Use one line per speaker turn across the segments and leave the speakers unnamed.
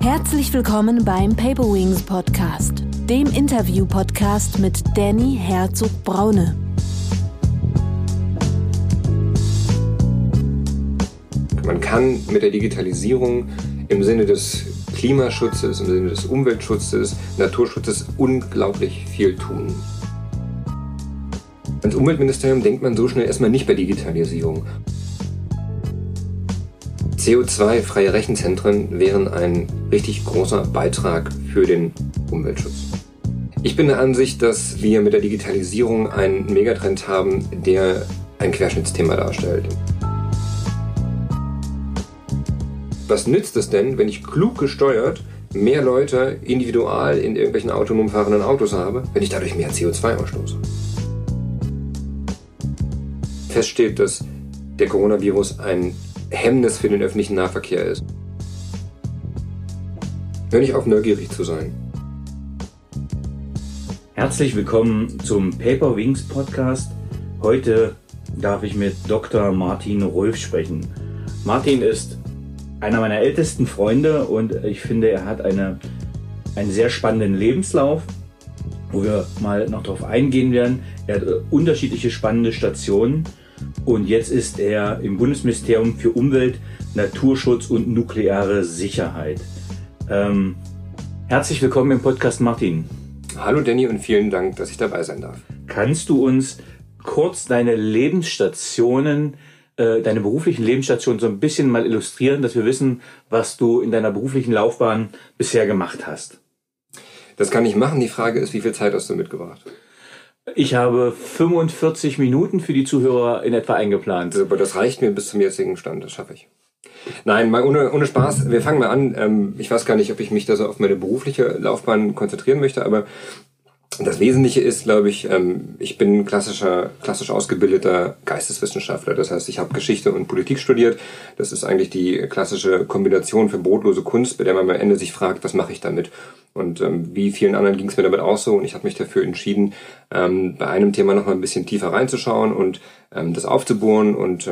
Herzlich willkommen beim Paper Wings Podcast, dem Interview-Podcast mit Danny Herzog-Braune.
Man kann mit der Digitalisierung im Sinne des Klimaschutzes, im Sinne des Umweltschutzes, Naturschutzes unglaublich viel tun. Als Umweltministerium denkt man so schnell erstmal nicht bei Digitalisierung. CO2-freie Rechenzentren wären ein richtig großer Beitrag für den Umweltschutz. Ich bin der Ansicht, dass wir mit der Digitalisierung einen Megatrend haben, der ein Querschnittsthema darstellt. Was nützt es denn, wenn ich klug gesteuert mehr Leute individual in irgendwelchen autonom fahrenden Autos habe, wenn ich dadurch mehr CO2 ausstoße? Fest steht, dass der Coronavirus ein Hemmnis für den öffentlichen Nahverkehr ist. Hör nicht auf, neugierig zu sein.
Herzlich willkommen zum Paper Wings Podcast. Heute darf ich mit Dr. Martin Rolf sprechen. Martin ist einer meiner ältesten Freunde und ich finde, er hat eine, einen sehr spannenden Lebenslauf, wo wir mal noch darauf eingehen werden. Er hat äh, unterschiedliche spannende Stationen und jetzt ist er im Bundesministerium für Umwelt, Naturschutz und nukleare Sicherheit. Ähm, herzlich willkommen im Podcast Martin.
Hallo Danny und vielen Dank, dass ich dabei sein darf.
Kannst du uns kurz deine Lebensstationen äh, deine beruflichen Lebensstationen so ein bisschen mal illustrieren, dass wir wissen, was du in deiner beruflichen Laufbahn bisher gemacht hast?
Das kann ich machen. Die Frage ist, wie viel Zeit hast du mitgebracht?
Ich habe 45 Minuten für die Zuhörer in etwa eingeplant.
Aber das reicht mir bis zum jetzigen Stand, das schaffe ich. Nein, mal ohne, ohne Spaß. Wir fangen mal an. Ähm, ich weiß gar nicht, ob ich mich da so auf meine berufliche Laufbahn konzentrieren möchte, aber das Wesentliche ist, glaube ich, ähm, ich bin klassischer, klassisch ausgebildeter Geisteswissenschaftler. Das heißt, ich habe Geschichte und Politik studiert. Das ist eigentlich die klassische Kombination für brotlose Kunst, bei der man am Ende sich fragt, was mache ich damit? Und ähm, wie vielen anderen ging es mir damit auch so. Und ich habe mich dafür entschieden, ähm, bei einem Thema noch mal ein bisschen tiefer reinzuschauen und das aufzubohren. Und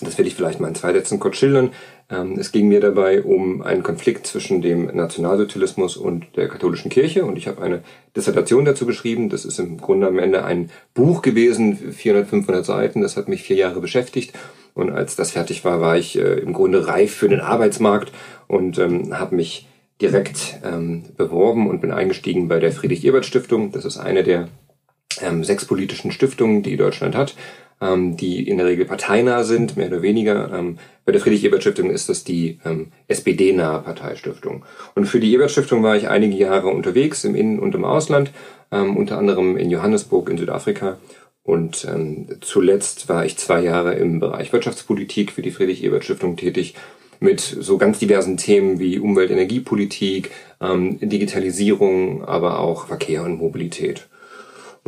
das werde ich vielleicht mal in zwei Sätzen kurz schildern. Ähm, es ging mir dabei um einen Konflikt zwischen dem Nationalsozialismus und der katholischen Kirche und ich habe eine Dissertation dazu geschrieben. Das ist im Grunde am Ende ein Buch gewesen, 400, 500 Seiten. Das hat mich vier Jahre beschäftigt und als das fertig war, war ich äh, im Grunde reif für den Arbeitsmarkt und ähm, habe mich direkt ähm, beworben und bin eingestiegen bei der Friedrich-Ebert-Stiftung. Das ist eine der sechs politischen Stiftungen, die Deutschland hat ähm, die in der Regel parteinah sind, mehr oder weniger. Ähm, bei der Friedrich-Ebert-Stiftung ist das die ähm, SPD-nahe Parteistiftung. Und für die Ebert-Stiftung war ich einige Jahre unterwegs, im Innen- und im Ausland, ähm, unter anderem in Johannesburg in Südafrika. Und ähm, zuletzt war ich zwei Jahre im Bereich Wirtschaftspolitik für die Friedrich-Ebert-Stiftung tätig mit so ganz diversen Themen wie Umwelt-, Energiepolitik, ähm, Digitalisierung, aber auch Verkehr und Mobilität.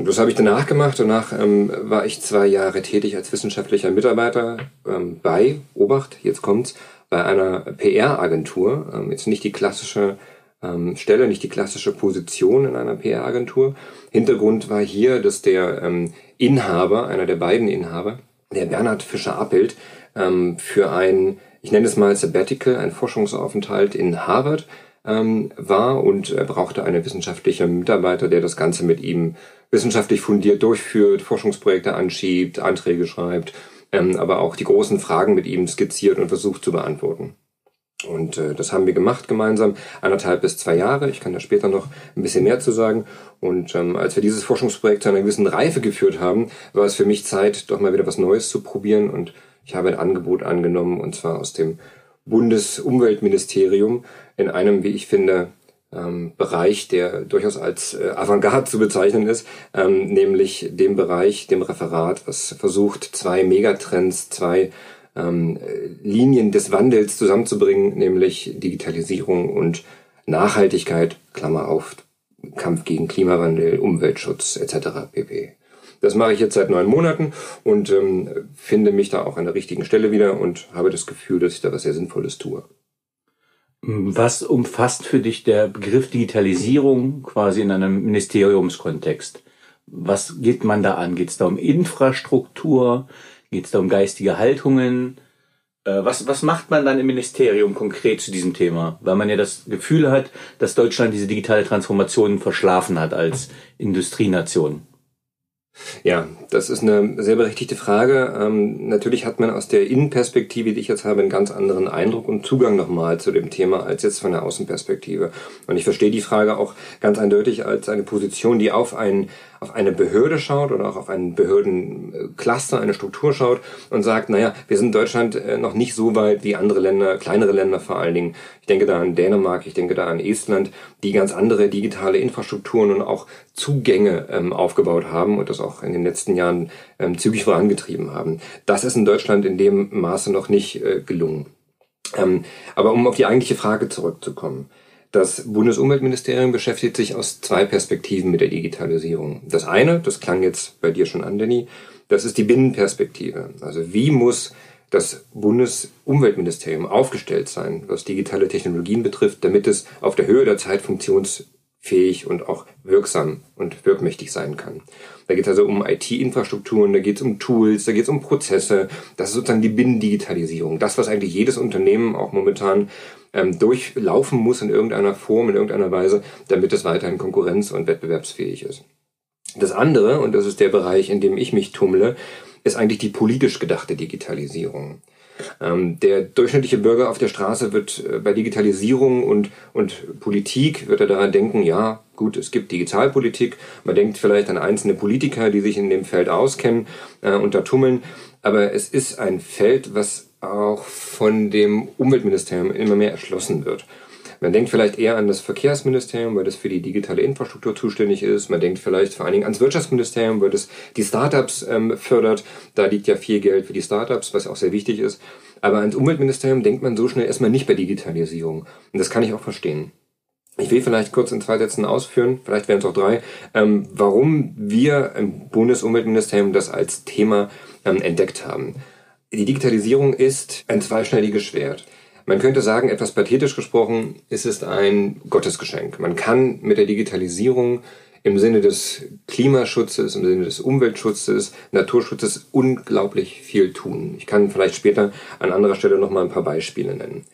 Und das habe ich danach gemacht. Danach ähm, war ich zwei Jahre tätig als wissenschaftlicher Mitarbeiter ähm, bei, Obacht, jetzt kommt's, bei einer PR-Agentur. Ähm, jetzt nicht die klassische ähm, Stelle, nicht die klassische Position in einer PR-Agentur. Hintergrund war hier, dass der ähm, Inhaber, einer der beiden Inhaber, der Bernhard Fischer-Appelt, ähm, für ein, ich nenne es mal Sabbatical, ein Forschungsaufenthalt in Harvard ähm, war und er brauchte eine wissenschaftliche Mitarbeiter, der das Ganze mit ihm wissenschaftlich fundiert durchführt, Forschungsprojekte anschiebt, Anträge schreibt, ähm, aber auch die großen Fragen mit ihm skizziert und versucht zu beantworten. Und äh, das haben wir gemacht gemeinsam, anderthalb bis zwei Jahre. Ich kann da später noch ein bisschen mehr zu sagen. Und ähm, als wir dieses Forschungsprojekt zu einer gewissen Reife geführt haben, war es für mich Zeit, doch mal wieder was Neues zu probieren. Und ich habe ein Angebot angenommen, und zwar aus dem Bundesumweltministerium in einem, wie ich finde, ähm, Bereich, der durchaus als äh, Avantgarde zu bezeichnen ist, ähm, nämlich dem Bereich, dem Referat, was versucht, zwei Megatrends, zwei ähm, Linien des Wandels zusammenzubringen, nämlich Digitalisierung und Nachhaltigkeit, Klammer auf, Kampf gegen Klimawandel, Umweltschutz etc. pp. Das mache ich jetzt seit neun Monaten und ähm, finde mich da auch an der richtigen Stelle wieder und habe das Gefühl, dass ich da was sehr Sinnvolles tue.
Was umfasst für dich der Begriff Digitalisierung quasi in einem Ministeriumskontext? Was geht man da an? Geht es da um Infrastruktur? Geht es da um geistige Haltungen? Äh, was, was macht man dann im Ministerium konkret zu diesem Thema? Weil man ja das Gefühl hat, dass Deutschland diese digitale Transformation verschlafen hat als Industrienation.
Ja, das ist eine sehr berechtigte Frage. Ähm, natürlich hat man aus der Innenperspektive, die ich jetzt habe, einen ganz anderen Eindruck und Zugang nochmal zu dem Thema als jetzt von der Außenperspektive. Und ich verstehe die Frage auch ganz eindeutig als eine Position, die auf ein auf eine Behörde schaut oder auch auf einen Behördencluster, eine Struktur schaut und sagt, naja, wir sind in Deutschland äh, noch nicht so weit wie andere Länder, kleinere Länder vor allen Dingen. Ich denke da an Dänemark, ich denke da an Estland, die ganz andere digitale Infrastrukturen und auch Zugänge ähm, aufgebaut haben und das auch in den letzten Jahren ähm, zügig vorangetrieben haben. Das ist in Deutschland in dem Maße noch nicht äh, gelungen. Ähm, aber um auf die eigentliche Frage zurückzukommen. Das Bundesumweltministerium beschäftigt sich aus zwei Perspektiven mit der Digitalisierung. Das eine, das klang jetzt bei dir schon an, Danny, das ist die Binnenperspektive. Also wie muss das Bundesumweltministerium aufgestellt sein, was digitale Technologien betrifft, damit es auf der Höhe der Zeit funktionsfähig und auch wirksam und wirkmächtig sein kann. Da geht es also um IT-Infrastrukturen, da geht es um Tools, da geht es um Prozesse. Das ist sozusagen die Binnendigitalisierung. Das, was eigentlich jedes Unternehmen auch momentan ähm, durchlaufen muss in irgendeiner Form, in irgendeiner Weise, damit es weiterhin konkurrenz- und wettbewerbsfähig ist. Das andere, und das ist der Bereich, in dem ich mich tummle, ist eigentlich die politisch gedachte Digitalisierung. Ähm, der durchschnittliche Bürger auf der Straße wird äh, bei Digitalisierung und, und Politik, wird er daran denken, ja, gut, es gibt Digitalpolitik, man denkt vielleicht an einzelne Politiker, die sich in dem Feld auskennen äh, und da tummeln, aber es ist ein Feld, was auch von dem Umweltministerium immer mehr erschlossen wird. Man denkt vielleicht eher an das Verkehrsministerium, weil das für die digitale Infrastruktur zuständig ist. Man denkt vielleicht vor allen Dingen ans Wirtschaftsministerium, weil das die Startups ähm, fördert. Da liegt ja viel Geld für die Startups, was auch sehr wichtig ist. Aber ans Umweltministerium denkt man so schnell erstmal nicht bei Digitalisierung. Und das kann ich auch verstehen. Ich will vielleicht kurz in zwei Sätzen ausführen, vielleicht wären es auch drei, ähm, warum wir im Bundesumweltministerium das als Thema ähm, entdeckt haben. Die Digitalisierung ist ein zweischneidiges Schwert. Man könnte sagen, etwas pathetisch gesprochen, es ist ein Gottesgeschenk. Man kann mit der Digitalisierung im Sinne des Klimaschutzes, im Sinne des Umweltschutzes, Naturschutzes unglaublich viel tun. Ich kann vielleicht später an anderer Stelle noch mal ein paar Beispiele nennen.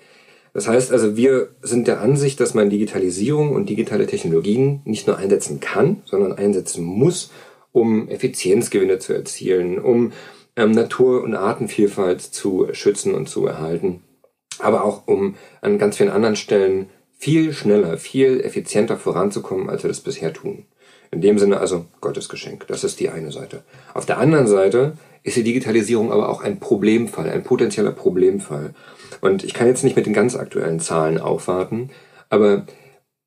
Das heißt also, wir sind der Ansicht, dass man Digitalisierung und digitale Technologien nicht nur einsetzen kann, sondern einsetzen muss, um Effizienzgewinne zu erzielen, um ähm, Natur- und Artenvielfalt zu schützen und zu erhalten, aber auch um an ganz vielen anderen Stellen viel schneller, viel effizienter voranzukommen, als wir das bisher tun. In dem Sinne also Gottes Geschenk. Das ist die eine Seite. Auf der anderen Seite ist die Digitalisierung aber auch ein Problemfall, ein potenzieller Problemfall. Und ich kann jetzt nicht mit den ganz aktuellen Zahlen aufwarten, aber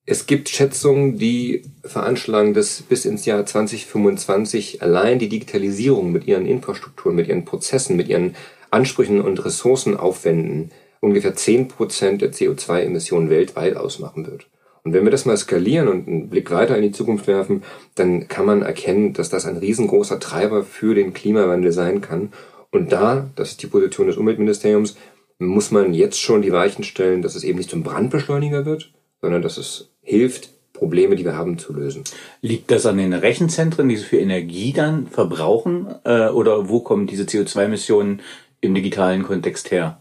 es gibt Schätzungen, die veranschlagen, dass bis ins Jahr 2025 allein die Digitalisierung mit ihren Infrastrukturen, mit ihren Prozessen, mit ihren Ansprüchen und Ressourcenaufwänden ungefähr 10% der CO2-Emissionen weltweit ausmachen wird. Und wenn wir das mal skalieren und einen Blick weiter in die Zukunft werfen, dann kann man erkennen, dass das ein riesengroßer Treiber für den Klimawandel sein kann. Und da, das ist die Position des Umweltministeriums, muss man jetzt schon die Weichen stellen, dass es eben nicht zum Brandbeschleuniger wird, sondern dass es hilft, Probleme, die wir haben, zu lösen.
Liegt das an den Rechenzentren, die sie für Energie dann verbrauchen? Äh, oder wo kommen diese CO2-Emissionen im digitalen Kontext her?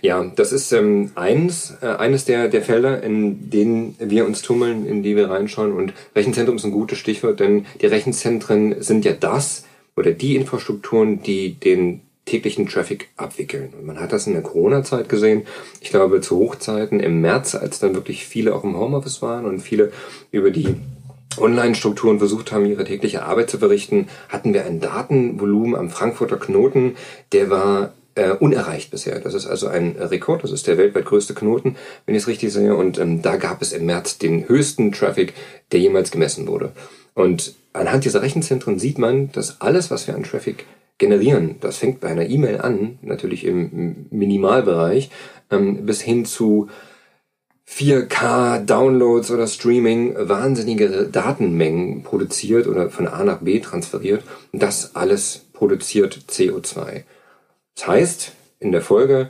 Ja, das ist ähm, eins, äh, eines der, der Felder, in denen wir uns tummeln, in die wir reinschauen. Und Rechenzentrum ist ein gutes Stichwort, denn die Rechenzentren sind ja das oder die Infrastrukturen, die den täglichen Traffic abwickeln. Und man hat das in der Corona-Zeit gesehen. Ich glaube, zu Hochzeiten im März, als dann wirklich viele auch im Homeoffice waren und viele über die Online-Strukturen versucht haben, ihre tägliche Arbeit zu verrichten, hatten wir ein Datenvolumen am Frankfurter Knoten, der war äh, unerreicht bisher. Das ist also ein Rekord, das ist der weltweit größte Knoten, wenn ich es richtig sehe. Und ähm, da gab es im März den höchsten Traffic, der jemals gemessen wurde. Und anhand dieser Rechenzentren sieht man, dass alles, was wir an Traffic generieren. Das fängt bei einer E-Mail an, natürlich im Minimalbereich, ähm, bis hin zu 4K Downloads oder Streaming wahnsinnige Datenmengen produziert oder von A nach B transferiert. Das alles produziert CO2. Das heißt, in der Folge,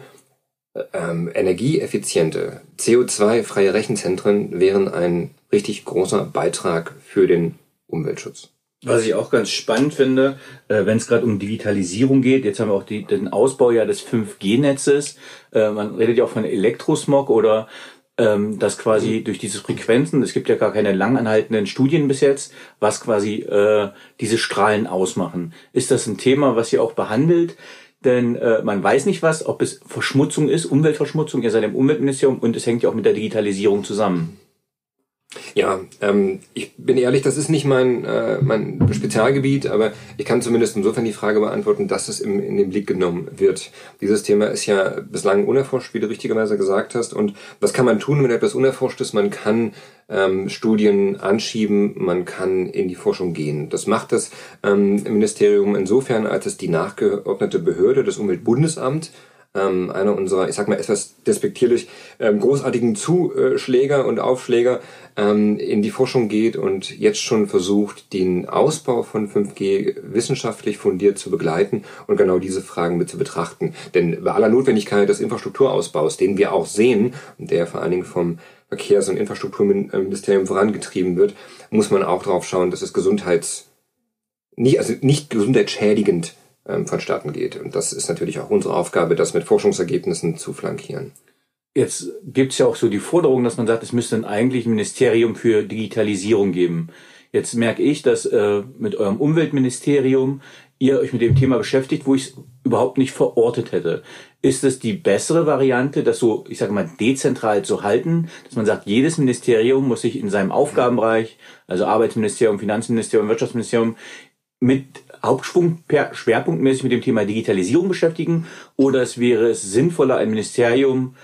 ähm, energieeffiziente, CO2-freie Rechenzentren wären ein richtig großer Beitrag für den Umweltschutz.
Was ich auch ganz spannend finde, äh, wenn es gerade um Digitalisierung geht, jetzt haben wir auch die, den Ausbau ja des 5G-Netzes, äh, man redet ja auch von Elektrosmog oder ähm, dass quasi durch diese Frequenzen, es gibt ja gar keine langanhaltenden Studien bis jetzt, was quasi äh, diese Strahlen ausmachen. Ist das ein Thema, was ihr auch behandelt? Denn man weiß nicht was, ob es Verschmutzung ist, Umweltverschmutzung, ihr seid im Umweltministerium und es hängt ja auch mit der Digitalisierung zusammen.
Ja, ähm, ich bin ehrlich, das ist nicht mein, äh, mein Spezialgebiet, aber ich kann zumindest insofern die Frage beantworten, dass es im, in den Blick genommen wird. Dieses Thema ist ja bislang unerforscht, wie du richtigerweise gesagt hast. Und was kann man tun, wenn etwas unerforscht ist? Man kann ähm, Studien anschieben, man kann in die Forschung gehen. Das macht das ähm, Ministerium insofern, als es die nachgeordnete Behörde, das Umweltbundesamt, ähm, einer unserer, ich sag mal etwas despektierlich, ähm, großartigen Zuschläger und Aufschläger in die Forschung geht und jetzt schon versucht, den Ausbau von 5G wissenschaftlich fundiert zu begleiten und genau diese Fragen mit zu betrachten. Denn bei aller Notwendigkeit des Infrastrukturausbaus, den wir auch sehen, der vor allen Dingen vom Verkehrs- und Infrastrukturministerium vorangetrieben wird, muss man auch darauf schauen, dass es gesundheits nicht, also nicht gesundheitsschädigend ähm, vonstatten geht. Und das ist natürlich auch unsere Aufgabe, das mit Forschungsergebnissen zu flankieren.
Jetzt gibt es ja auch so die Forderung, dass man sagt, es müsste ein eigentlich Ministerium für Digitalisierung geben. Jetzt merke ich, dass äh, mit eurem Umweltministerium ihr euch mit dem Thema beschäftigt, wo ich es überhaupt nicht verortet hätte. Ist es die bessere Variante, das so, ich sage mal, dezentral zu halten, dass man sagt, jedes Ministerium muss sich in seinem Aufgabenbereich, also Arbeitsministerium, Finanzministerium, Wirtschaftsministerium, mit Hauptschwung schwerpunktmäßig mit dem Thema Digitalisierung beschäftigen oder es wäre es sinnvoller, ein Ministerium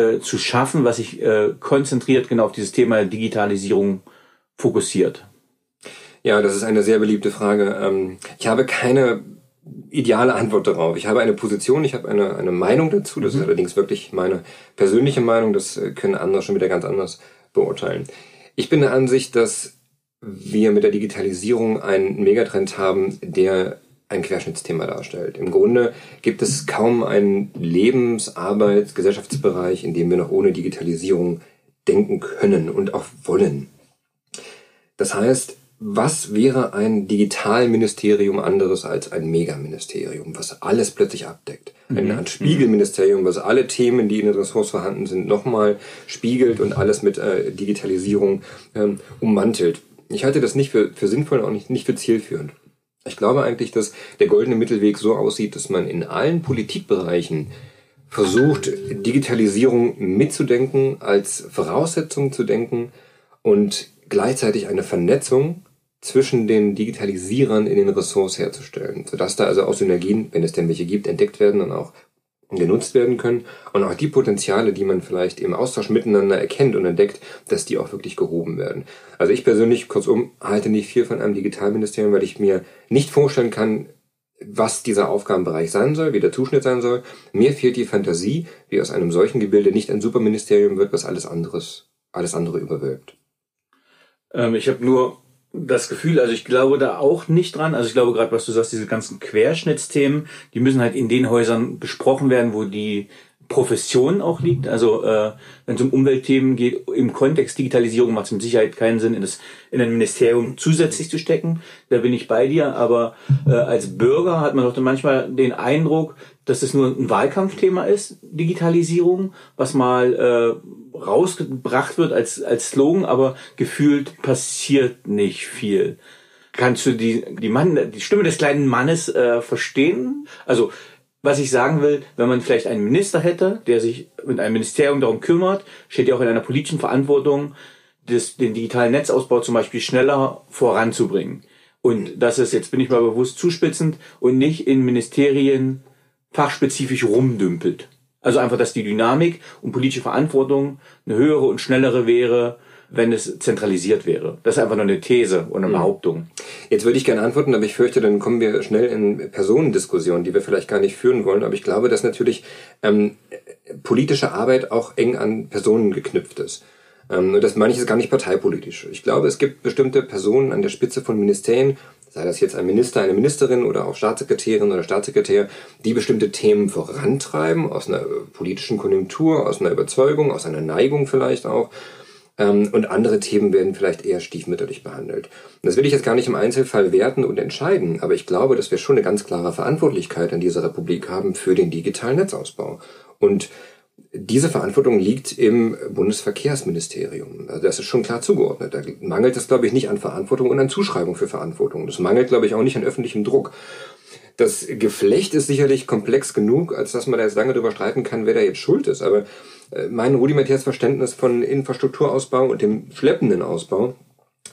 äh, zu schaffen, was sich äh, konzentriert genau auf dieses Thema Digitalisierung fokussiert?
Ja, das ist eine sehr beliebte Frage. Ähm, ich habe keine ideale Antwort darauf. Ich habe eine Position, ich habe eine, eine Meinung dazu. Das mhm. ist allerdings wirklich meine persönliche Meinung. Das äh, können andere schon wieder ganz anders beurteilen. Ich bin der Ansicht, dass wir mit der Digitalisierung einen Megatrend haben, der ein Querschnittsthema darstellt. Im Grunde gibt es kaum einen Lebens-, Arbeits-, Gesellschaftsbereich, in dem wir noch ohne Digitalisierung denken können und auch wollen. Das heißt, was wäre ein Digitalministerium anderes als ein Megaministerium, was alles plötzlich abdeckt? Ein, mhm. ein Spiegelministerium, was alle Themen, die in den Ressorts vorhanden sind, nochmal spiegelt und alles mit äh, Digitalisierung ähm, ummantelt. Ich halte das nicht für, für sinnvoll und auch nicht, nicht für zielführend. Ich glaube eigentlich, dass der goldene Mittelweg so aussieht, dass man in allen Politikbereichen versucht, Digitalisierung mitzudenken, als Voraussetzung zu denken und gleichzeitig eine Vernetzung zwischen den Digitalisierern in den Ressorts herzustellen, sodass da also auch Synergien, wenn es denn welche gibt, entdeckt werden und auch genutzt werden können und auch die Potenziale, die man vielleicht im Austausch miteinander erkennt und entdeckt, dass die auch wirklich gehoben werden. Also ich persönlich, kurzum, halte nicht viel von einem Digitalministerium, weil ich mir nicht vorstellen kann, was dieser Aufgabenbereich sein soll, wie der Zuschnitt sein soll. Mir fehlt die Fantasie, wie aus einem solchen Gebilde nicht ein Superministerium wird, was alles anderes, alles andere überwölbt.
Ähm, ich habe nur das Gefühl, also ich glaube da auch nicht dran. Also ich glaube gerade, was du sagst, diese ganzen Querschnittsthemen, die müssen halt in den Häusern besprochen werden, wo die Profession auch liegt. Also äh, wenn es um Umweltthemen geht, im Kontext Digitalisierung macht es mit Sicherheit keinen Sinn, in, das, in ein Ministerium zusätzlich zu stecken. Da bin ich bei dir. Aber äh, als Bürger hat man doch dann manchmal den Eindruck, dass es nur ein Wahlkampfthema ist, Digitalisierung, was mal äh, rausgebracht wird als, als Slogan, aber gefühlt passiert nicht viel. Kannst du die, die, Mann, die Stimme des kleinen Mannes äh, verstehen? Also was ich sagen will, wenn man vielleicht einen Minister hätte, der sich mit einem Ministerium darum kümmert, steht ja auch in einer politischen Verantwortung, das, den digitalen Netzausbau zum Beispiel schneller voranzubringen. Und das ist, jetzt bin ich mal bewusst zuspitzend, und nicht in Ministerien fachspezifisch rumdümpelt. Also einfach, dass die Dynamik und politische Verantwortung eine höhere und schnellere wäre, wenn es zentralisiert wäre. Das ist einfach nur eine These und eine mhm. Behauptung.
Jetzt würde ich gerne antworten, aber ich fürchte, dann kommen wir schnell in Personendiskussionen, die wir vielleicht gar nicht führen wollen. Aber ich glaube, dass natürlich ähm, politische Arbeit auch eng an Personen geknüpft ist. Ähm, und das meine ich jetzt gar nicht parteipolitisch. Ich glaube, es gibt bestimmte Personen an der Spitze von Ministerien, sei das jetzt ein Minister, eine Ministerin oder auch Staatssekretärin oder Staatssekretär, die bestimmte Themen vorantreiben, aus einer politischen Konjunktur, aus einer Überzeugung, aus einer Neigung vielleicht auch ähm, und andere Themen werden vielleicht eher stiefmütterlich behandelt. Das will ich jetzt gar nicht im Einzelfall werten und entscheiden, aber ich glaube, dass wir schon eine ganz klare Verantwortlichkeit in dieser Republik haben für den digitalen Netzausbau. Und diese Verantwortung liegt im Bundesverkehrsministerium. Also das ist schon klar zugeordnet. Da mangelt es, glaube ich, nicht an Verantwortung und an Zuschreibung für Verantwortung. Das mangelt, glaube ich, auch nicht an öffentlichem Druck. Das Geflecht ist sicherlich komplex genug, als dass man da jetzt lange darüber streiten kann, wer da jetzt schuld ist. Aber äh, mein rudimentäres Verständnis von Infrastrukturausbau und dem schleppenden Ausbau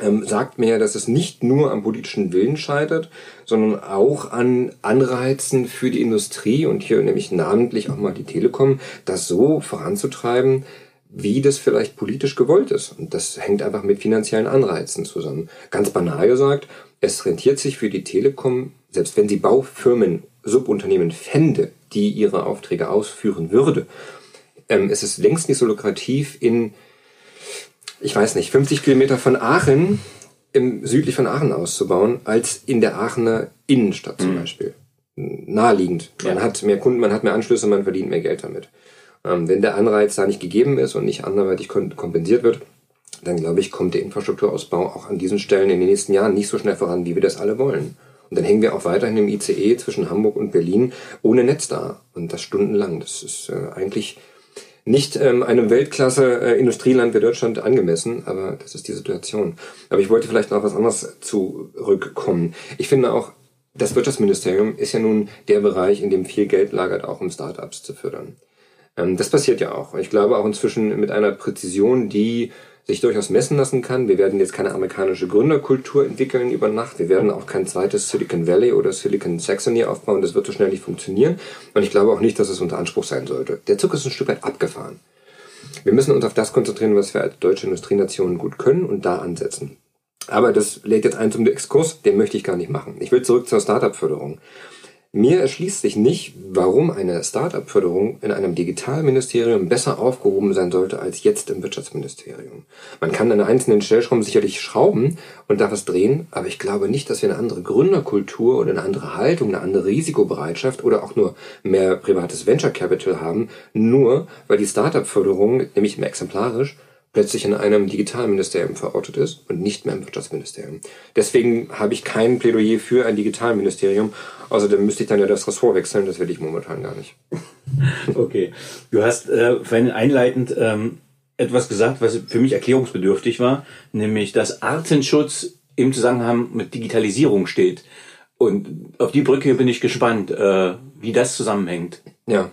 ähm, sagt mir, dass es nicht nur am politischen Willen scheitert, sondern auch an Anreizen für die Industrie und hier nämlich namentlich auch mal die Telekom, das so voranzutreiben, wie das vielleicht politisch gewollt ist. Und das hängt einfach mit finanziellen Anreizen zusammen. Ganz banal gesagt, es rentiert sich für die Telekom, selbst wenn sie Baufirmen, Subunternehmen fände, die ihre Aufträge ausführen würde, ähm, es ist längst nicht so lukrativ in, ich weiß nicht, 50 Kilometer von Aachen, im, südlich von Aachen auszubauen, als in der Aachener Innenstadt zum mhm. Beispiel. Naheliegend. Man ja. hat mehr Kunden, man hat mehr Anschlüsse, man verdient mehr Geld damit. Ähm, wenn der Anreiz da nicht gegeben ist und nicht anderweitig kompensiert wird, dann glaube ich, kommt der Infrastrukturausbau auch an diesen Stellen in den nächsten Jahren nicht so schnell voran, wie wir das alle wollen. Und dann hängen wir auch weiterhin im ICE zwischen Hamburg und Berlin ohne Netz da. Und das stundenlang. Das ist äh, eigentlich nicht ähm, einem Weltklasse-Industrieland äh, wie Deutschland angemessen, aber das ist die Situation. Aber ich wollte vielleicht noch was anderes zurückkommen. Ich finde auch, das Wirtschaftsministerium ist ja nun der Bereich, in dem viel Geld lagert, auch um Startups zu fördern. Ähm, das passiert ja auch. Ich glaube auch inzwischen mit einer Präzision, die sich durchaus messen lassen kann. Wir werden jetzt keine amerikanische Gründerkultur entwickeln über Nacht. Wir werden auch kein zweites Silicon Valley oder Silicon Saxony aufbauen. Das wird so schnell nicht funktionieren. Und ich glaube auch nicht, dass es unter Anspruch sein sollte. Der Zug ist ein Stück weit abgefahren. Wir müssen uns auf das konzentrieren, was wir als deutsche Industrienation gut können und da ansetzen. Aber das lädt jetzt ein zum Exkurs, den möchte ich gar nicht machen. Ich will zurück zur Startup-Förderung. Mir erschließt sich nicht, warum eine Start-up-Förderung in einem Digitalministerium besser aufgehoben sein sollte als jetzt im Wirtschaftsministerium. Man kann an einzelnen Stellschrauben sicherlich schrauben und da was drehen, aber ich glaube nicht, dass wir eine andere Gründerkultur oder eine andere Haltung, eine andere Risikobereitschaft oder auch nur mehr privates Venture Capital haben, nur weil die Start-up-Förderung, nämlich mehr exemplarisch, plötzlich in einem Digitalministerium verortet ist und nicht mehr im Wirtschaftsministerium. Deswegen habe ich kein Plädoyer für ein Digitalministerium. Außerdem müsste ich dann ja das Ressort wechseln, das will ich momentan gar nicht.
Okay. Du hast äh, vorhin einleitend ähm, etwas gesagt, was für mich erklärungsbedürftig war, nämlich dass Artenschutz im Zusammenhang mit Digitalisierung steht. Und auf die Brücke bin ich gespannt, äh, wie das zusammenhängt.
Ja.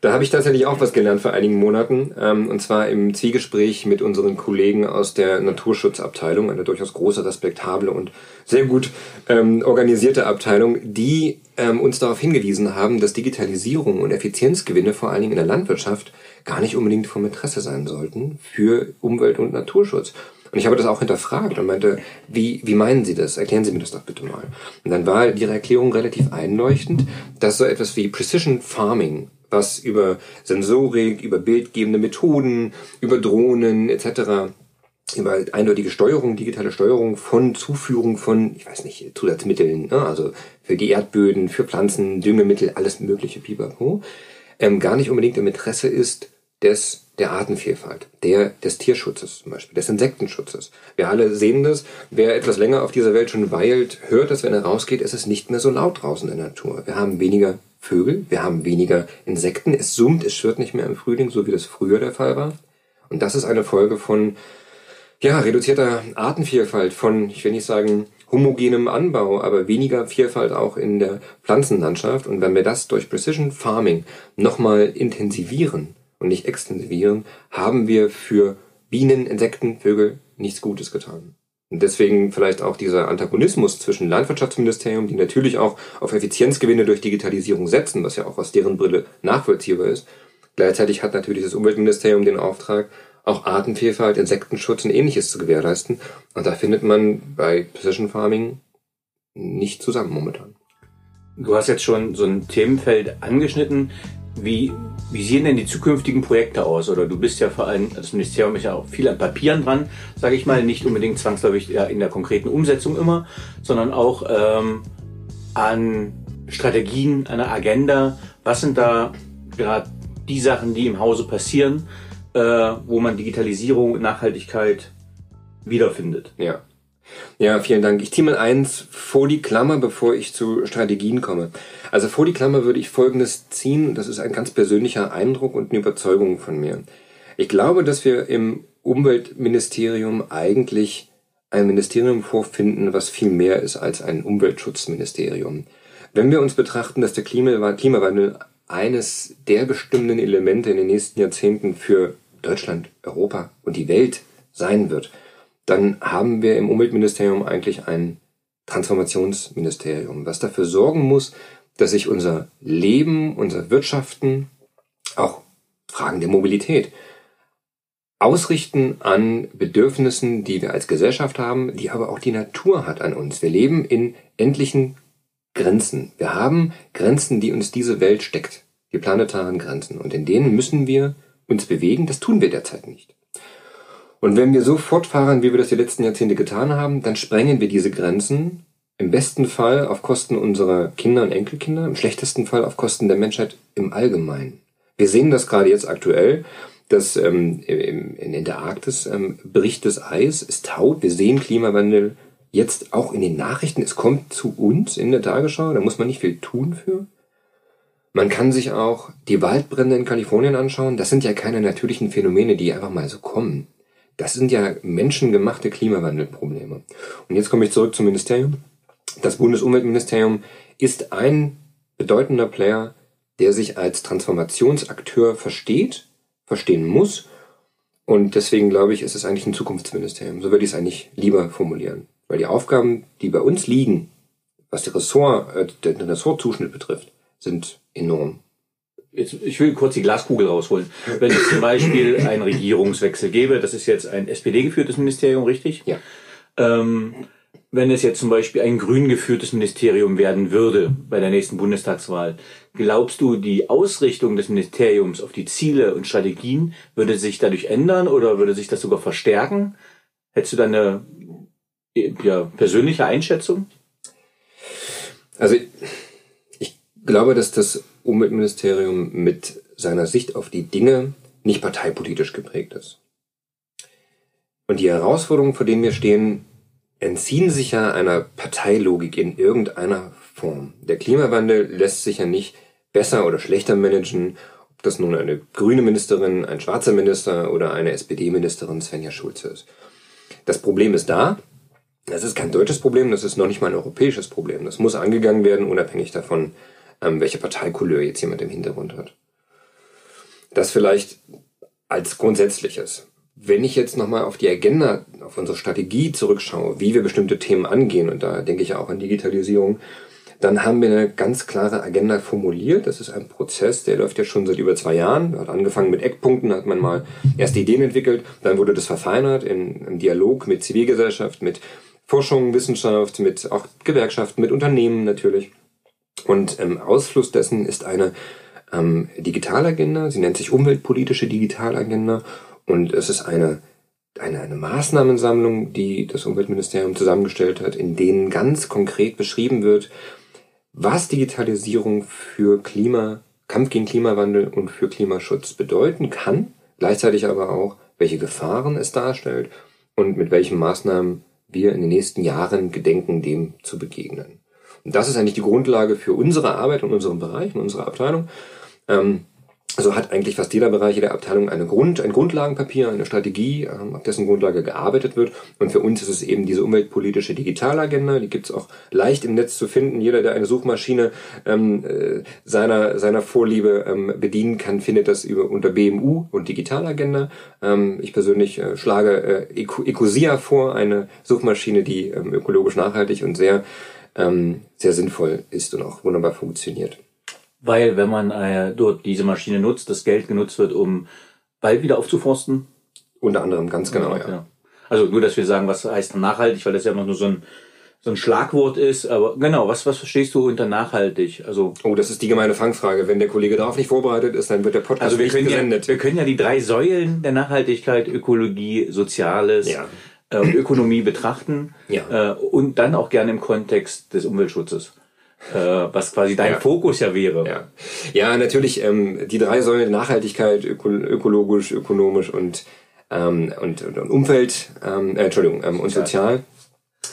Da habe ich tatsächlich auch was gelernt vor einigen Monaten. Ähm, und zwar im Zwiegespräch mit unseren Kollegen aus der Naturschutzabteilung, eine durchaus große, respektable und sehr gut ähm, organisierte Abteilung, die ähm, uns darauf hingewiesen haben, dass Digitalisierung und Effizienzgewinne vor allen Dingen in der Landwirtschaft gar nicht unbedingt vom Interesse sein sollten für Umwelt- und Naturschutz. Und ich habe das auch hinterfragt und meinte, wie, wie meinen Sie das? Erklären Sie mir das doch bitte mal. Und dann war Ihre Erklärung relativ einleuchtend, dass so etwas wie Precision Farming was über Sensorik, über bildgebende Methoden, über Drohnen etc., über eindeutige Steuerung, digitale Steuerung von Zuführung von, ich weiß nicht, Zusatzmitteln, ne? also für die Erdböden, für Pflanzen, Düngemittel, alles mögliche, pipapo, ähm, gar nicht unbedingt im Interesse ist des der Artenvielfalt, der des Tierschutzes zum Beispiel, des Insektenschutzes. Wir alle sehen das. Wer etwas länger auf dieser Welt schon weilt, hört, dass wenn er rausgeht, ist es nicht mehr so laut draußen in der Natur. Wir haben weniger Vögel, wir haben weniger Insekten, es summt, es schwirrt nicht mehr im Frühling, so wie das früher der Fall war. Und das ist eine Folge von ja, reduzierter Artenvielfalt, von, ich will nicht sagen, homogenem Anbau, aber weniger Vielfalt auch in der Pflanzenlandschaft. Und wenn wir das durch Precision Farming nochmal intensivieren und nicht extensivieren, haben wir für Bienen, Insekten, Vögel nichts Gutes getan. Und deswegen vielleicht auch dieser Antagonismus zwischen Landwirtschaftsministerium, die natürlich auch auf Effizienzgewinne durch Digitalisierung setzen, was ja auch aus deren Brille nachvollziehbar ist. Gleichzeitig hat natürlich das Umweltministerium den Auftrag, auch Artenvielfalt, Insektenschutz und ähnliches zu gewährleisten. Und da findet man bei Precision Farming nicht zusammen momentan.
Du hast jetzt schon so ein Themenfeld angeschnitten. Wie, wie sehen denn die zukünftigen Projekte aus? Oder du bist ja vor allem, das Ministerium ist ja auch viel an Papieren dran, sage ich mal, nicht unbedingt zwangsläufig in der konkreten Umsetzung immer, sondern auch ähm, an Strategien, einer Agenda. Was sind da gerade die Sachen, die im Hause passieren, äh, wo man Digitalisierung und Nachhaltigkeit wiederfindet.
Ja. Ja, vielen Dank. Ich ziehe mal eins vor die Klammer, bevor ich zu Strategien komme. Also vor die Klammer würde ich Folgendes ziehen. Das ist ein ganz persönlicher Eindruck und eine Überzeugung von mir. Ich glaube, dass wir im Umweltministerium eigentlich ein Ministerium vorfinden, was viel mehr ist als ein Umweltschutzministerium. Wenn wir uns betrachten, dass der Klimawandel eines der bestimmenden Elemente in den nächsten Jahrzehnten für Deutschland, Europa und die Welt sein wird, dann haben wir im Umweltministerium eigentlich ein Transformationsministerium, was dafür sorgen muss, dass sich unser Leben, unser Wirtschaften, auch Fragen der Mobilität ausrichten an Bedürfnissen, die wir als Gesellschaft haben, die aber auch die Natur hat an uns. Wir leben in endlichen Grenzen. Wir haben Grenzen, die uns diese Welt steckt, die planetaren Grenzen. Und in denen müssen wir uns bewegen. Das tun wir derzeit nicht. Und wenn wir so fortfahren, wie wir das die letzten Jahrzehnte getan haben, dann sprengen wir diese Grenzen im besten Fall auf Kosten unserer Kinder und Enkelkinder, im schlechtesten Fall auf Kosten der Menschheit im Allgemeinen. Wir sehen das gerade jetzt aktuell, dass ähm, in, in der Arktis ähm, bricht das Eis, es taut, wir sehen Klimawandel jetzt auch in den Nachrichten, es kommt zu uns in der Tagesschau, da muss man nicht viel tun für. Man kann sich auch die Waldbrände in Kalifornien anschauen, das sind ja keine natürlichen Phänomene, die einfach mal so kommen. Das sind ja menschengemachte Klimawandelprobleme. Und jetzt komme ich zurück zum Ministerium. Das Bundesumweltministerium ist ein bedeutender Player, der sich als Transformationsakteur versteht, verstehen muss. Und deswegen glaube ich, ist es eigentlich ein Zukunftsministerium. So würde ich es eigentlich lieber formulieren. Weil die Aufgaben, die bei uns liegen, was die Ressort, äh, den Ressortzuschnitt betrifft, sind enorm
jetzt, ich will kurz die Glaskugel rausholen. Wenn es zum Beispiel einen Regierungswechsel gäbe, das ist jetzt ein SPD-geführtes Ministerium, richtig?
Ja.
Ähm, wenn es jetzt zum Beispiel ein grün geführtes Ministerium werden würde bei der nächsten Bundestagswahl, glaubst du, die Ausrichtung des Ministeriums auf die Ziele und Strategien würde sich dadurch ändern oder würde sich das sogar verstärken? Hättest du da eine ja, persönliche Einschätzung?
Also ich glaube, dass das Umweltministerium mit seiner Sicht auf die Dinge nicht parteipolitisch geprägt ist. Und die Herausforderungen, vor denen wir stehen, entziehen sich ja einer Parteilogik in irgendeiner Form. Der Klimawandel lässt sich ja nicht besser oder schlechter managen, ob das nun eine grüne Ministerin, ein schwarzer Minister oder eine SPD-Ministerin Svenja Schulze ist. Das Problem ist da. Das ist kein deutsches Problem, das ist noch nicht mal ein europäisches Problem. Das muss angegangen werden, unabhängig davon, ähm, welche Parteikouleur jetzt jemand im Hintergrund hat. Das vielleicht als Grundsätzliches. Wenn ich jetzt nochmal auf die Agenda, auf unsere Strategie zurückschaue, wie wir bestimmte Themen angehen, und da denke ich auch an Digitalisierung, dann haben wir eine ganz klare Agenda formuliert. Das ist ein Prozess, der läuft ja schon seit über zwei Jahren. Hat angefangen mit Eckpunkten, hat man mal erste Ideen entwickelt, dann wurde das verfeinert in, im Dialog mit Zivilgesellschaft, mit Forschung, Wissenschaft, mit auch Gewerkschaften, mit Unternehmen natürlich. Und ähm, Ausfluss dessen ist eine ähm, Digitalagenda. Sie nennt sich umweltpolitische Digitalagenda. Und es ist eine, eine, eine Maßnahmensammlung, die das Umweltministerium zusammengestellt hat, in denen ganz konkret beschrieben wird, was Digitalisierung für Klima, Kampf gegen Klimawandel und für Klimaschutz bedeuten kann, gleichzeitig aber auch, welche Gefahren es darstellt und mit welchen Maßnahmen wir in den nächsten Jahren gedenken, dem zu begegnen. Und das ist eigentlich die Grundlage für unsere Arbeit und unseren Bereich und unsere Abteilung. Ähm, also hat eigentlich fast jeder Bereich jeder Abteilung eine Grund, ein Grundlagenpapier, eine Strategie, ähm, auf dessen Grundlage gearbeitet wird. Und für uns ist es eben diese umweltpolitische Digitalagenda. Die gibt es auch leicht im Netz zu finden. Jeder, der eine Suchmaschine ähm, äh, seiner, seiner Vorliebe ähm, bedienen kann, findet das über, unter BMU und Digitalagenda. Ähm, ich persönlich äh, schlage äh, Ecosia vor, eine Suchmaschine, die ähm, ökologisch nachhaltig und sehr ähm, sehr sinnvoll ist und auch wunderbar funktioniert.
Weil, wenn man äh, dort diese Maschine nutzt, das Geld genutzt wird, um Wald wieder aufzuforsten?
Unter anderem, ganz genau, ja. ja.
Also nur, dass wir sagen, was heißt nachhaltig, weil das ja immer nur so ein, so ein Schlagwort ist. Aber genau, was, was verstehst du unter nachhaltig? Also
oh, das ist die gemeine Fangfrage. Wenn der Kollege darauf nicht vorbereitet ist, dann wird der Podcast also
wir
nicht
können
gesendet.
Ja, wir können ja die drei Säulen der Nachhaltigkeit, Ökologie, Soziales, ja äh, Ökonomie betrachten
ja.
äh, und dann auch gerne im Kontext des Umweltschutzes. Äh, was quasi dein
Ja.
Fokus ja wäre.
Ja, ja natürlich, ähm, die drei Säulen Nachhaltigkeit, öko ökologisch, ökonomisch und, ähm, und, und, Umwelt, ähm, äh, Entschuldigung, ähm, und sozial.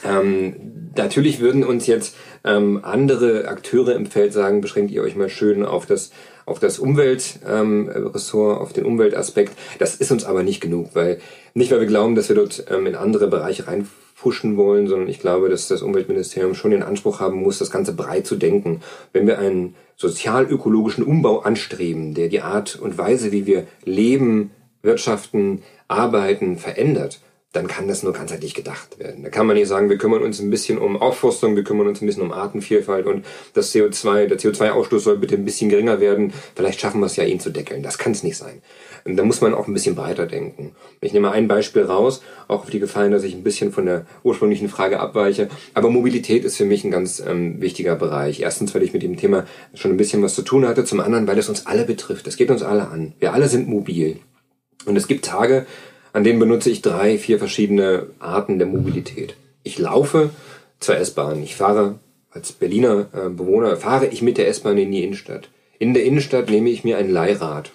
Ähm, natürlich würden uns jetzt ähm, andere Akteure im Feld sagen, beschränkt ihr euch mal schön auf das auf das Umweltressort, ähm, Ressort, auf den Umweltaspekt. Das ist uns aber nicht genug, weil nicht, weil wir glauben, dass wir dort ähm, in andere Bereiche reinfuschen wollen, sondern ich glaube, dass das Umweltministerium schon den Anspruch haben muss, das Ganze breit zu denken. Wenn wir einen sozial-ökologischen Umbau anstreben, der die Art und Weise, wie wir leben, wirtschaften, arbeiten, verändert, dann kann das nur ganzheitlich gedacht werden. Da kann man nicht sagen, wir kümmern uns ein bisschen um Aufforstung, wir kümmern uns ein bisschen um Artenvielfalt und das CO2, der CO2-Ausstoß soll bitte ein bisschen geringer werden. Vielleicht schaffen wir es ja, ihn zu deckeln. Das kann es nicht sein. Und da muss man auch ein bisschen breiter denken. Ich nehme mal ein Beispiel raus, auch auf die Gefallen, dass ich ein bisschen von der ursprünglichen Frage abweiche. Aber Mobilität ist für mich ein ganz ähm, wichtiger Bereich. Erstens, weil ich mit dem Thema schon ein bisschen was zu tun hatte. Zum anderen, weil es uns alle betrifft. Es geht uns alle an. Wir alle sind mobil. Und es gibt Tage, an denen benutze ich drei, vier verschiedene Arten der Mobilität. Ich laufe zur S-Bahn. Ich fahre als Berliner äh, Bewohner, fahre ich mit der S-Bahn in die Innenstadt. In der Innenstadt nehme ich mir ein Leihrad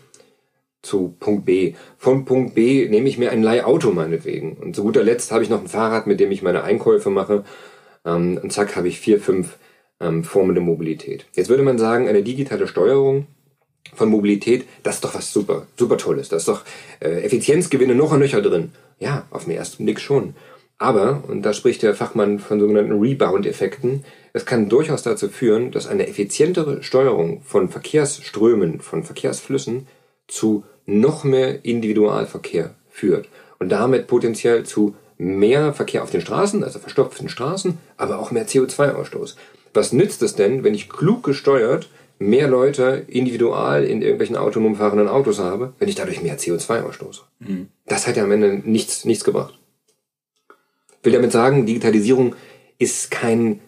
zu Punkt B. Von Punkt B nehme ich mir ein Leihauto meinetwegen. Und zu guter Letzt habe ich noch ein Fahrrad, mit dem ich meine Einkäufe mache. Ähm, und zack, habe ich vier, fünf ähm, Formen der Mobilität. Jetzt würde man sagen, eine digitale Steuerung von Mobilität, das ist doch was super, super Tolles. Da ist doch äh, Effizienzgewinne noch und nöcher drin. Ja, auf den ersten Blick schon. Aber, und da spricht der Fachmann von sogenannten Rebound-Effekten, es kann durchaus dazu führen, dass eine effizientere Steuerung von Verkehrsströmen, von Verkehrsflüssen zu noch mehr Individualverkehr führt. Und damit potenziell zu mehr Verkehr auf den Straßen, also verstopften Straßen, aber auch mehr CO2-Ausstoß. Was nützt es denn, wenn ich klug gesteuert mehr Leute individual in irgendwelchen autonom fahrenden Autos habe, wenn ich dadurch mehr CO2 ausstoße? Das hat ja am Ende nichts, nichts gebracht. Ich will damit sagen, Digitalisierung ist kein,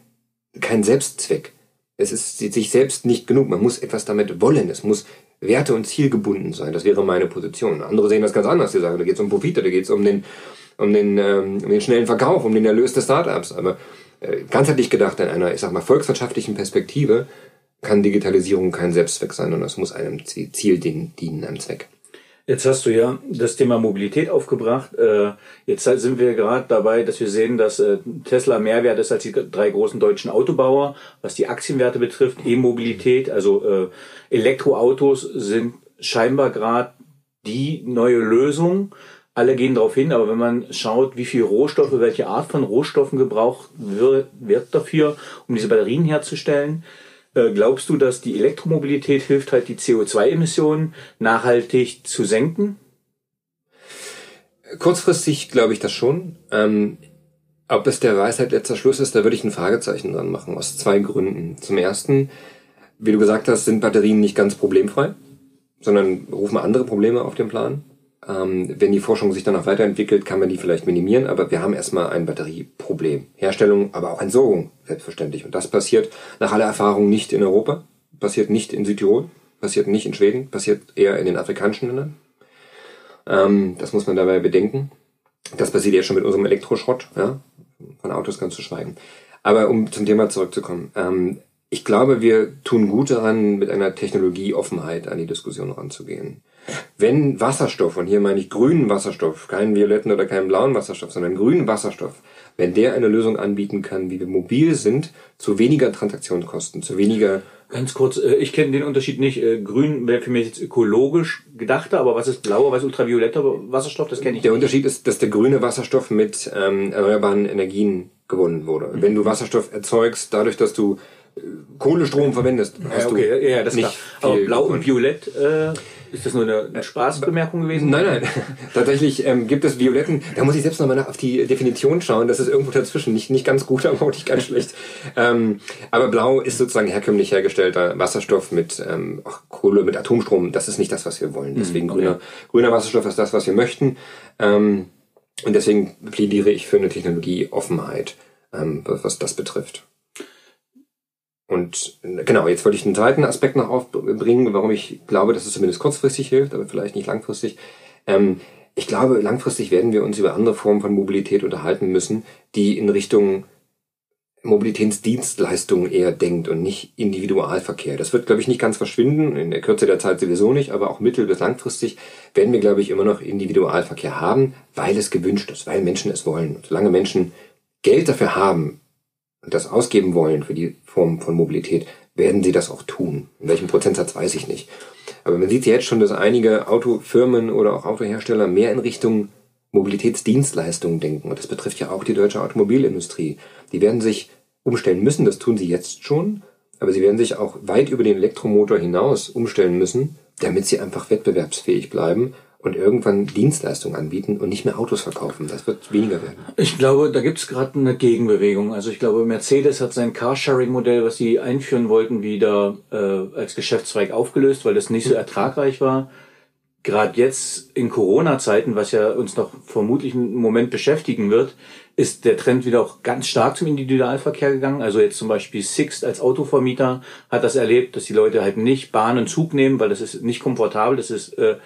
kein Selbstzweck. Es ist sich selbst nicht genug. Man muss etwas damit wollen. Es muss werte- und zielgebunden sein. Das wäre meine Position. Andere sehen das ganz anders. Die sagen, da geht es um Profite, da geht es um den, um, den, ähm, um den schnellen Verkauf, um den Erlös des Startups. Aber äh, ganzheitlich gedacht in einer, ich sag mal, volkswirtschaftlichen Perspektive kann Digitalisierung kein Selbstzweck sein, sondern es muss einem Ziel dienen, einem Zweck.
Jetzt hast du ja das Thema Mobilität aufgebracht. Äh, Jetzt sind wir gerade dabei, dass wir sehen, dass äh, Tesla mehr wert ist als die drei großen deutschen Autobauer, was die Aktienwerte betrifft. E-Mobilität, also äh, Elektroautos sind scheinbar gerade die neue Lösung. Alle gehen darauf hin, aber wenn man schaut, wie viel Rohstoffe, welche Art von Rohstoffen gebraucht wird, wird dafür, um diese Batterien herzustellen, Glaubst du, dass die Elektromobilität hilft, halt die CO2-Emissionen nachhaltig zu senken?
Kurzfristig glaube ich das schon. Ähm, ob es der Weisheit letzter Schluss ist, da würde ich ein Fragezeichen dran machen, aus zwei Gründen. Zum ersten, wie du gesagt hast, sind Batterien nicht ganz problemfrei, sondern rufen andere Probleme auf den Plan. Ähm, wenn die Forschung sich dann noch weiterentwickelt, kann man die vielleicht minimieren, aber wir haben erstmal ein Batterieproblem. Herstellung, aber auch Entsorgung, selbstverständlich. Und das passiert nach aller Erfahrung nicht in Europa, passiert nicht in Südtirol, passiert nicht in Schweden, passiert eher in den afrikanischen Ländern. Ähm, das muss man dabei bedenken. Das passiert jetzt schon mit unserem Elektroschrott, ja, von Autos ganz zu schweigen. Aber um zum Thema zurückzukommen, ähm, ich glaube, wir tun gut daran, mit einer Technologieoffenheit an die Diskussion ranzugehen. Wenn Wasserstoff, und hier meine ich grünen Wasserstoff, keinen violetten oder keinen blauen Wasserstoff, sondern grünen Wasserstoff, wenn der eine Lösung anbieten kann, wie wir mobil sind, zu weniger Transaktionskosten, zu weniger
Ganz kurz, äh, ich kenne den Unterschied nicht. Äh, Grün wäre für mich jetzt ökologisch gedachter, aber was ist blauer, was ist ultravioletter Wasserstoff? Das kenne ich
Der
nicht.
Unterschied ist, dass der grüne Wasserstoff mit ähm, erneuerbaren Energien gewonnen wurde. Wenn du Wasserstoff erzeugst, dadurch, dass du äh, Kohlestrom verwendest, hast
Ja, okay,
du
ja, das ist
nicht
klar. Aber blau und
gewonnen.
violett, äh, ist das nur eine, eine Spaßbemerkung gewesen?
Nein, nein. Tatsächlich ähm, gibt es Violetten. Da muss ich selbst nochmal auf die Definition schauen. Das ist irgendwo dazwischen. Nicht, nicht ganz gut, aber auch nicht ganz schlecht. Ähm, aber Blau ist sozusagen herkömmlich hergestellter Wasserstoff mit ähm, Kohle, mit Atomstrom. Das ist nicht das, was wir wollen. Deswegen
okay.
grüner, grüner Wasserstoff ist das, was wir möchten. Ähm, und deswegen plädiere ich für eine Technologieoffenheit, ähm, was, was das betrifft. Und genau, jetzt wollte ich einen zweiten Aspekt noch aufbringen, warum ich glaube, dass es zumindest kurzfristig hilft, aber vielleicht nicht langfristig. Ähm, ich glaube, langfristig werden wir uns über andere Formen von Mobilität unterhalten müssen, die in Richtung Mobilitätsdienstleistungen eher denkt und nicht Individualverkehr. Das wird, glaube ich, nicht ganz verschwinden, in der Kürze der Zeit sowieso nicht, aber auch mittel- bis langfristig werden wir, glaube ich, immer noch Individualverkehr haben, weil es gewünscht ist, weil Menschen es wollen. Und solange Menschen Geld dafür haben das ausgeben wollen für die Form von Mobilität, werden sie das auch tun. In welchem Prozentsatz weiß ich nicht. Aber man sieht jetzt schon, dass einige Autofirmen oder auch Autohersteller mehr in Richtung Mobilitätsdienstleistungen denken. Und das betrifft ja auch die deutsche Automobilindustrie. Die werden sich umstellen müssen, das tun sie jetzt schon, aber sie werden sich auch weit über den Elektromotor hinaus umstellen müssen, damit sie einfach wettbewerbsfähig bleiben und irgendwann Dienstleistungen anbieten und nicht mehr Autos verkaufen. Das wird weniger werden.
Ich glaube, da gibt es gerade eine Gegenbewegung. Also ich glaube, Mercedes hat sein Carsharing-Modell, was sie einführen wollten, wieder äh, als Geschäftszweig aufgelöst, weil das nicht so ertragreich war gerade jetzt in Corona-Zeiten, was ja uns noch vermutlich einen Moment beschäftigen wird, ist der Trend wieder auch ganz stark zum Individualverkehr gegangen. Also jetzt zum Beispiel Sixt als Autovermieter hat das erlebt, dass die Leute halt nicht Bahn und Zug nehmen, weil das ist nicht komfortabel, das ist äh,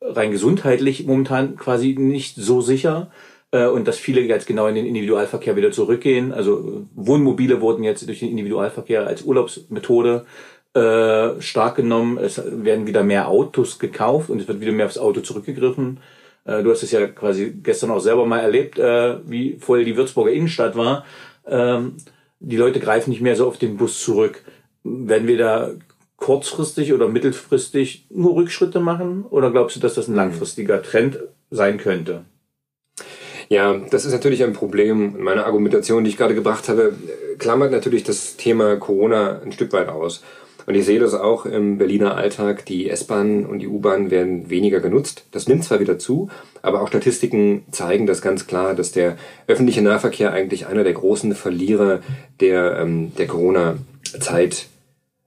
rein gesundheitlich momentan quasi nicht so sicher äh, und dass viele jetzt genau in den Individualverkehr wieder zurückgehen. Also Wohnmobile wurden jetzt durch den Individualverkehr als Urlaubsmethode äh, stark genommen. Es werden wieder mehr Autos gekauft und es wird wieder mehr aufs Auto zurückgegriffen. Äh, du hast es ja quasi gestern auch selber mal erlebt, äh, wie voll die Würzburger Innenstadt war. Ähm, die Leute greifen nicht mehr so auf den Bus zurück. Werden wir da kurzfristig oder mittelfristig nur Rückschritte machen? Oder glaubst du, dass das ein langfristiger Trend sein könnte?
Ja, das ist natürlich ein Problem. Meine Argumentation, die ich gerade gebracht habe, klammert natürlich das Thema Corona ein Stück weit aus. Und ich sehe das auch im Berliner Alltag. Die S-Bahn und die U-Bahn werden weniger genutzt. Das nimmt zwar wieder zu, aber auch Statistiken zeigen das ganz klar, dass der öffentliche Nahverkehr eigentlich einer der großen Verlierer der, ähm, der Corona-Zeit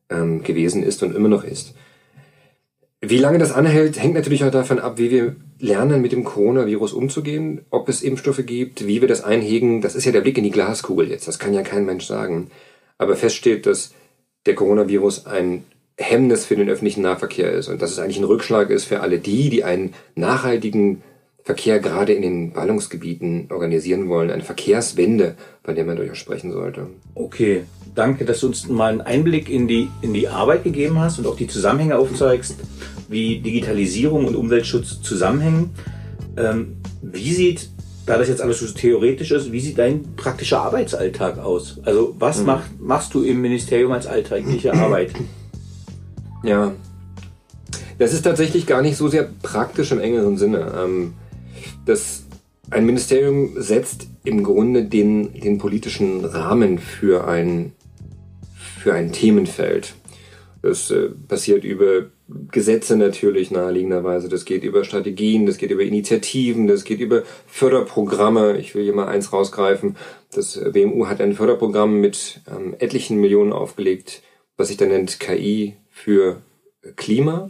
ähm, gewesen ist und immer noch ist. Wie lange das anhält, hängt natürlich auch davon ab, wie wir lernen, mit dem Coronavirus umzugehen, ob es Impfstoffe gibt, wie wir das einhegen. Das ist ja der Blick in die Glaskugel jetzt. Das kann ja kein Mensch sagen. Aber fest steht, dass der Coronavirus ein Hemmnis für den öffentlichen Nahverkehr ist und dass es eigentlich ein Rückschlag ist für alle die, die einen nachhaltigen Verkehr gerade in den Ballungsgebieten organisieren wollen. Eine Verkehrswende, von der man durchaus sprechen sollte.
Okay, danke, dass du uns mal einen Einblick in die, in die Arbeit gegeben hast und auch die Zusammenhänge aufzeigst, wie Digitalisierung und Umweltschutz zusammenhängen. Ähm, wie sieht da das jetzt alles so theoretisch ist, wie sieht dein praktischer Arbeitsalltag aus? Also was mhm. mach, machst du im Ministerium als alltägliche Arbeit?
Ja, das ist tatsächlich gar nicht so sehr praktisch im engeren Sinne. Ähm, das, ein Ministerium setzt im Grunde den, den politischen Rahmen für ein, für ein Themenfeld. Das äh, passiert über Gesetze natürlich naheliegenderweise. Das geht über Strategien, das geht über Initiativen, das geht über Förderprogramme. Ich will hier mal eins rausgreifen. Das BMU hat ein Förderprogramm mit ähm, etlichen Millionen aufgelegt, was sich dann nennt KI für Klima.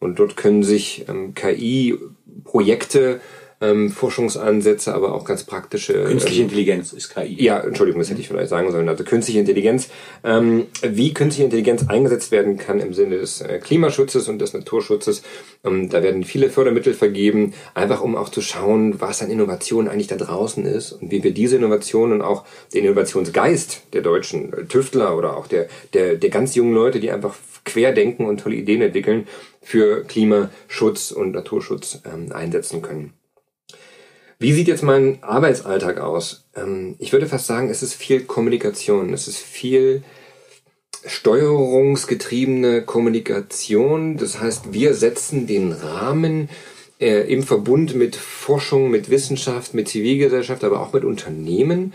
Und dort können sich ähm, KI-Projekte ähm, Forschungsansätze, aber auch ganz praktische.
Künstliche ähm, Intelligenz ist KI.
Ja, Entschuldigung, das hätte ich vielleicht sagen sollen. Also künstliche Intelligenz. Ähm, wie künstliche Intelligenz eingesetzt werden kann im Sinne des äh, Klimaschutzes und des Naturschutzes. Ähm, da werden viele Fördermittel vergeben, einfach um auch zu schauen, was an Innovationen eigentlich da draußen ist und wie wir diese Innovationen und auch den Innovationsgeist der deutschen Tüftler oder auch der, der, der ganz jungen Leute, die einfach querdenken und tolle Ideen entwickeln, für Klimaschutz und Naturschutz ähm, einsetzen können. Wie sieht jetzt mein Arbeitsalltag aus? Ähm, ich würde fast sagen, es ist viel Kommunikation. Es ist viel steuerungsgetriebene Kommunikation. Das heißt, wir setzen den Rahmen äh, im Verbund mit Forschung, mit Wissenschaft, mit Zivilgesellschaft, aber auch mit Unternehmen,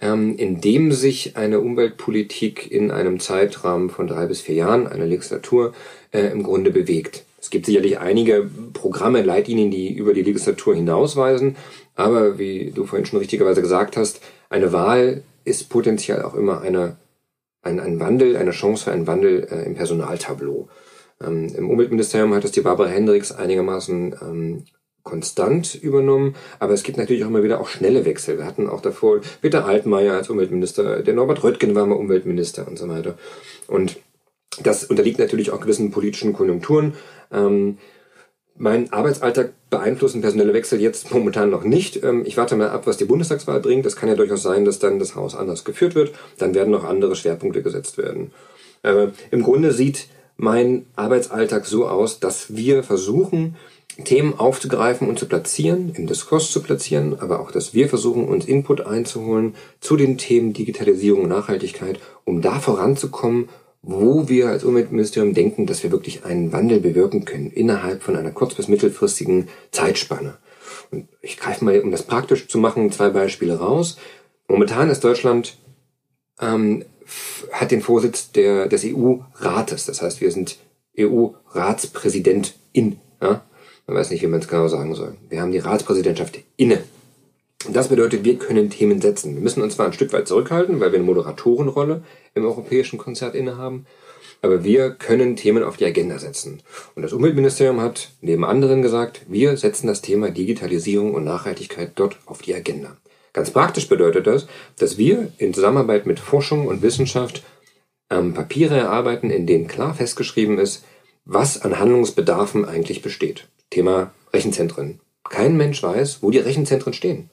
ähm, in dem sich eine Umweltpolitik in einem Zeitrahmen von drei bis vier Jahren, einer Legislatur, äh, im Grunde bewegt. Es gibt sicherlich einige Programme, Leitlinien, die über die Legislatur hinausweisen. Aber wie du vorhin schon richtigerweise gesagt hast, eine Wahl ist potenziell auch immer eine, ein, ein Wandel, eine Chance für einen Wandel äh, im Personaltableau. Ähm, Im Umweltministerium hat das die Barbara Hendricks einigermaßen ähm, konstant übernommen, aber es gibt natürlich auch immer wieder auch schnelle Wechsel. Wir hatten auch davor Peter Altmaier als Umweltminister, der Norbert Röttgen war mal Umweltminister und so weiter. Und das unterliegt natürlich auch gewissen politischen Konjunkturen. Ähm, Mein Arbeitsalltag beeinflussen personelle Wechsel jetzt momentan noch nicht. Ähm, ich warte mal ab, was die Bundestagswahl bringt. Es kann ja durchaus sein, dass dann das Haus anders geführt wird. Dann werden noch andere Schwerpunkte gesetzt werden. Äh, Im Grunde sieht mein Arbeitsalltag so aus, dass wir versuchen, Themen aufzugreifen und zu platzieren, im Diskurs zu platzieren, aber auch, dass wir versuchen, uns Input einzuholen zu den Themen Digitalisierung und Nachhaltigkeit, um da voranzukommen, wo wir als Umweltministerium denken, dass wir wirklich einen Wandel bewirken können innerhalb von einer kurz- bis mittelfristigen Zeitspanne. Und ich greife mal, um das praktisch zu machen, zwei Beispiele raus. Momentan ist Deutschland ähm, hat den Vorsitz der, des EU-Rates. Das heißt, wir sind EU-Ratspräsidentin. Ja? Man weiß nicht, wie man es genau sagen soll. Wir haben die Ratspräsidentschaft inne. Das bedeutet, wir können Themen setzen. Wir müssen uns zwar ein Stück weit zurückhalten, weil wir eine Moderatorenrolle im europäischen Konzert innehaben, aber wir können Themen auf die Agenda setzen. Und das Umweltministerium hat neben anderen gesagt, wir setzen das Thema Digitalisierung und Nachhaltigkeit dort auf die Agenda. Ganz praktisch bedeutet das, dass wir in Zusammenarbeit mit Forschung und Wissenschaft ähm, Papiere erarbeiten, in denen klar festgeschrieben ist, was an Handlungsbedarfen eigentlich besteht. Thema Rechenzentren. Kein Mensch weiß, wo die Rechenzentren stehen.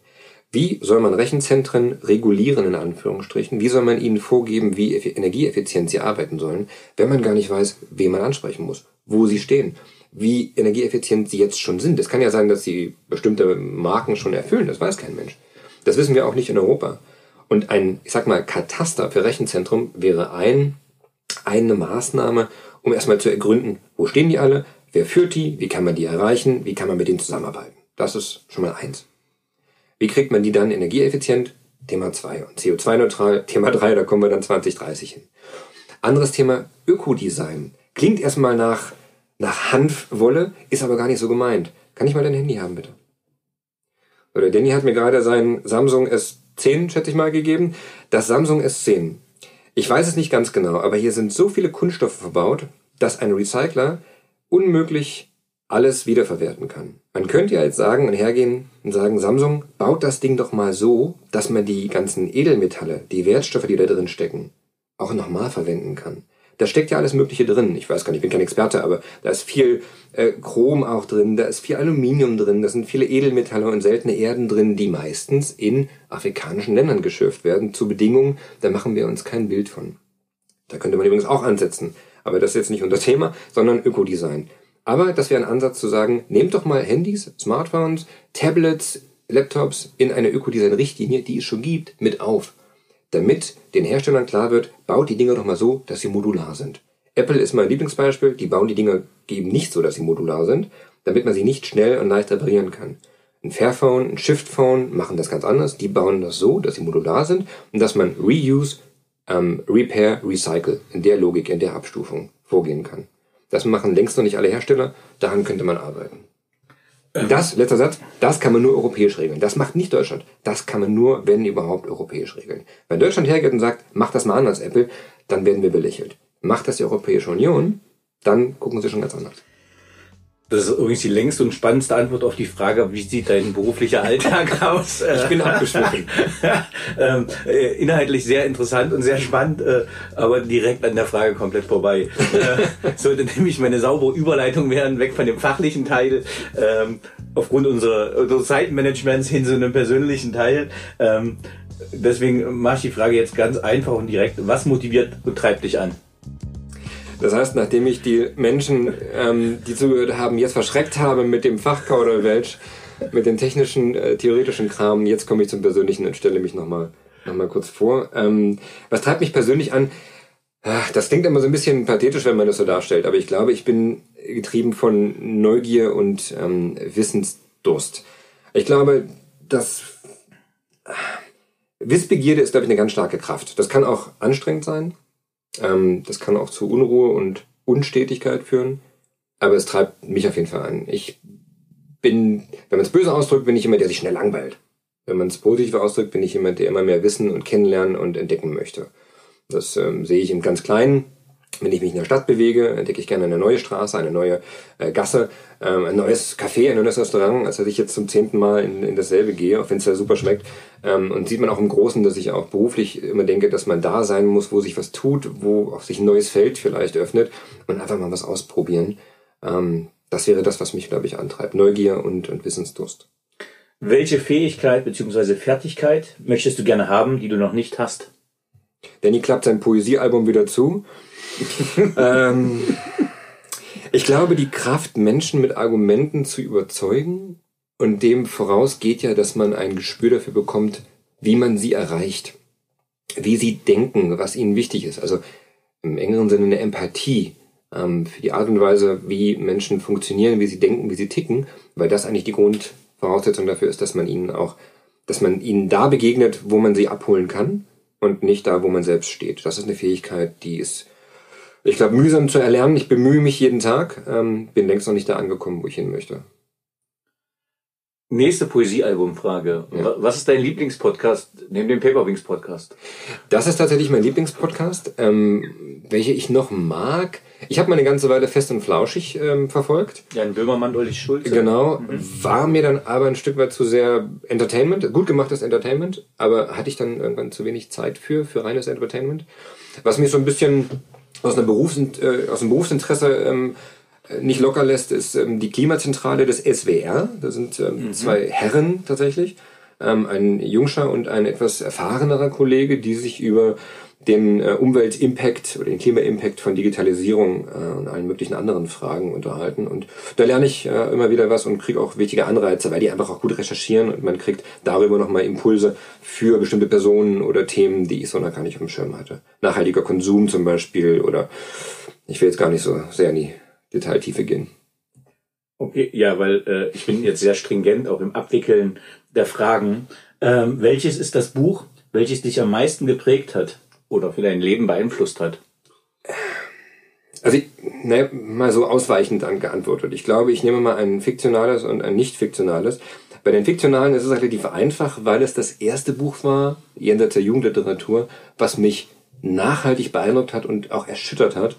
Wie soll man Rechenzentren regulieren, in Anführungsstrichen? Wie soll man ihnen vorgeben, wie energieeffizient sie arbeiten sollen, wenn man gar nicht weiß, wen man ansprechen muss, wo sie stehen, wie energieeffizient sie jetzt schon sind? Es kann ja sein, dass sie bestimmte Marken schon erfüllen, das weiß kein Mensch. Das wissen wir auch nicht in Europa. Und ein, ich sag mal, Kataster für Rechenzentrum wäre ein, eine Maßnahme, um erstmal zu ergründen, wo stehen die alle, wer führt die, wie kann man die erreichen, wie kann man mit denen zusammenarbeiten. Das ist schon mal eins. Wie kriegt man die dann energieeffizient? Thema 2 und CO2-neutral. Thema 3, da kommen wir dann 2030 hin. Anderes Thema, Ökodesign. Klingt erstmal nach, nach Hanfwolle, ist aber gar nicht so gemeint. Kann ich mal dein Handy haben, bitte? Oder Danny hat mir gerade sein Samsung S10, schätze ich mal, gegeben. Das Samsung S10. Ich weiß es nicht ganz genau, aber hier sind so viele Kunststoffe verbaut, dass ein Recycler unmöglich alles wiederverwerten kann. Man könnte ja jetzt sagen und hergehen und sagen, Samsung, baut das Ding doch mal so, dass man die ganzen Edelmetalle, die Wertstoffe, die da drin stecken, auch nochmal verwenden kann. Da steckt ja alles Mögliche drin. Ich weiß gar nicht, ich bin kein Experte, aber da ist viel äh, Chrom auch drin, da ist viel Aluminium drin, da sind viele Edelmetalle und seltene Erden drin, die meistens in afrikanischen Ländern geschürft werden, zu Bedingungen, da machen wir uns kein Bild von. Da könnte man übrigens auch ansetzen. Aber das ist jetzt nicht unser Thema, sondern Ökodesign. Aber das wäre ein Ansatz zu sagen, nehmt doch mal Handys, Smartphones, Tablets, Laptops in eine Ökodesign-Richtlinie, die es schon gibt, mit auf damit den Herstellern klar wird, baut die Dinger doch mal so, dass sie modular sind. Apple ist mein Lieblingsbeispiel, die bauen die Dinger eben nicht so, dass sie modular sind, damit man sie nicht schnell und leicht reparieren kann. Ein Fairphone, ein Shiftphone machen das ganz anders, die bauen das so, dass sie modular sind und dass man Reuse, ähm, Repair, Recycle in der Logik, in der Abstufung vorgehen kann. Das machen längst noch nicht alle Hersteller, daran könnte man arbeiten. Das, letzter Satz, das kann man nur europäisch regeln. Das macht nicht Deutschland. Das kann man nur, wenn überhaupt, europäisch regeln. Wenn Deutschland hergeht und sagt, mach das mal anders, Apple, dann werden wir belächelt. Macht das die Europäische Union, dann gucken sie schon ganz anders.
Das ist übrigens die längste und spannendste Antwort auf die Frage, wie sieht dein beruflicher Alltag aus?
Ich bin abgeschwiffen.
ähm, äh, inhaltlich sehr interessant und sehr spannend, äh, aber direkt an der Frage komplett vorbei. äh, sollte nämlich meine saubere Überleitung werden, weg von dem fachlichen Teil, ähm, aufgrund unserer, unseres Zeitmanagements hin zu einem persönlichen Teil. Ähm, deswegen mache ich die Frage jetzt ganz einfach und direkt. Was motiviert und treibt dich an?
Das heißt, nachdem ich die Menschen, ähm, die zugehört haben, jetzt verschreckt habe mit dem Fachkauderwelsch, mit dem technischen, äh, theoretischen Kram, jetzt komme ich zum Persönlichen und stelle mich nochmal noch mal kurz vor. Ähm, was treibt mich persönlich an? Das klingt immer so ein bisschen pathetisch, wenn man das so darstellt, aber ich glaube, ich bin getrieben von Neugier und ähm, Wissensdurst. Ich glaube, dass Wissbegierde ist, glaube ich, eine ganz starke Kraft. Das kann auch anstrengend sein. Ähm, das kann auch zu Unruhe und Unstetigkeit führen. Aber es treibt mich auf jeden Fall an. Ich bin, wenn man es böse ausdrückt, bin ich jemand, der sich schnell langweilt. Wenn man es positiv ausdrückt, bin ich jemand, der immer mehr wissen und kennenlernen und entdecken möchte. Das ähm, sehe ich im ganz Kleinen. Wenn ich mich in der Stadt bewege, entdecke ich gerne eine neue Straße, eine neue äh, Gasse, ähm, ein neues Café, ein neues Restaurant, als dass ich jetzt zum zehnten Mal in, in dasselbe gehe, auch wenn es da super schmeckt. Ähm, und sieht man auch im Großen, dass ich auch beruflich immer denke, dass man da sein muss, wo sich was tut, wo auch sich ein neues Feld vielleicht öffnet und einfach mal was ausprobieren. Ähm, das wäre das, was mich, glaube ich, antreibt. Neugier und, und Wissensdurst.
Welche Fähigkeit bzw. Fertigkeit möchtest du gerne haben, die du noch nicht hast?
Danny klappt sein Poesiealbum wieder zu. ähm, ich glaube, die Kraft, Menschen mit Argumenten zu überzeugen und dem voraus geht ja, dass man ein Gespür dafür bekommt, wie man sie erreicht, wie sie denken, was ihnen wichtig ist. Also im engeren Sinne eine Empathie ähm, für die Art und Weise, wie Menschen funktionieren, wie sie denken, wie sie ticken, weil das eigentlich die Grundvoraussetzung dafür ist, dass man ihnen auch, dass man ihnen da begegnet, wo man sie abholen kann und nicht da, wo man selbst steht. Das ist eine Fähigkeit, die ist, ich glaube, mühsam zu erlernen. Ich bemühe mich jeden Tag, ähm, bin längst noch nicht da angekommen, wo ich hin möchte.
Nächste Poesiealbumfrage. Ja. Was ist dein Lieblingspodcast neben dem Paperwings Podcast?
Das ist tatsächlich mein Lieblingspodcast. Ähm, welche ich noch mag. Ich habe mal eine ganze Weile fest und flauschig ähm, verfolgt.
Jan Böhmermann, Ulrich Schulze.
Genau. Mhm. War mir dann aber ein Stück weit zu sehr Entertainment. Gut gemachtes Entertainment. Aber hatte ich dann irgendwann zu wenig Zeit für, für reines Entertainment. Was mich so ein bisschen aus, einer Berufs äh, aus einem Berufsinteresse ähm, nicht locker lässt, ist ähm, die Klimazentrale des SWR. Da sind ähm, mhm. zwei Herren tatsächlich, ähm, ein Jungscher und ein etwas erfahrenerer Kollege, die sich über den äh, Umweltimpact oder den Klimaimpact von Digitalisierung äh, und allen möglichen anderen Fragen unterhalten. Und da lerne ich äh, immer wieder was und kriege auch wichtige Anreize, weil die einfach auch gut recherchieren und man kriegt darüber nochmal Impulse für bestimmte Personen oder Themen, die ich so noch gar nicht auf dem Schirm hatte. Nachhaltiger Konsum zum Beispiel oder ich will jetzt gar nicht so sehr in die Detailtiefe gehen.
Okay, ja, weil äh, ich bin jetzt sehr stringent auch im Abwickeln der Fragen. Ähm, welches ist das Buch, welches dich am meisten geprägt hat oder für dein Leben beeinflusst hat?
Also ich, naja, mal so ausweichend geantwortet. Ich glaube, ich nehme mal ein fiktionales und ein nicht fiktionales. Bei den fiktionalen ist es relativ einfach, weil es das erste Buch war, jenseits der Jugendliteratur, was mich nachhaltig beeindruckt hat und auch erschüttert hat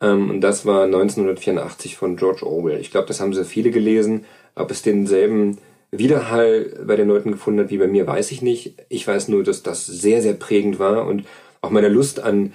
ähm, und das war 1984 von George Orwell. Ich glaube, das haben sehr viele gelesen. Ob es denselben Widerhall bei den Leuten gefunden hat wie bei mir, weiß ich nicht. Ich weiß nur, dass das sehr, sehr prägend war und auch meine Lust an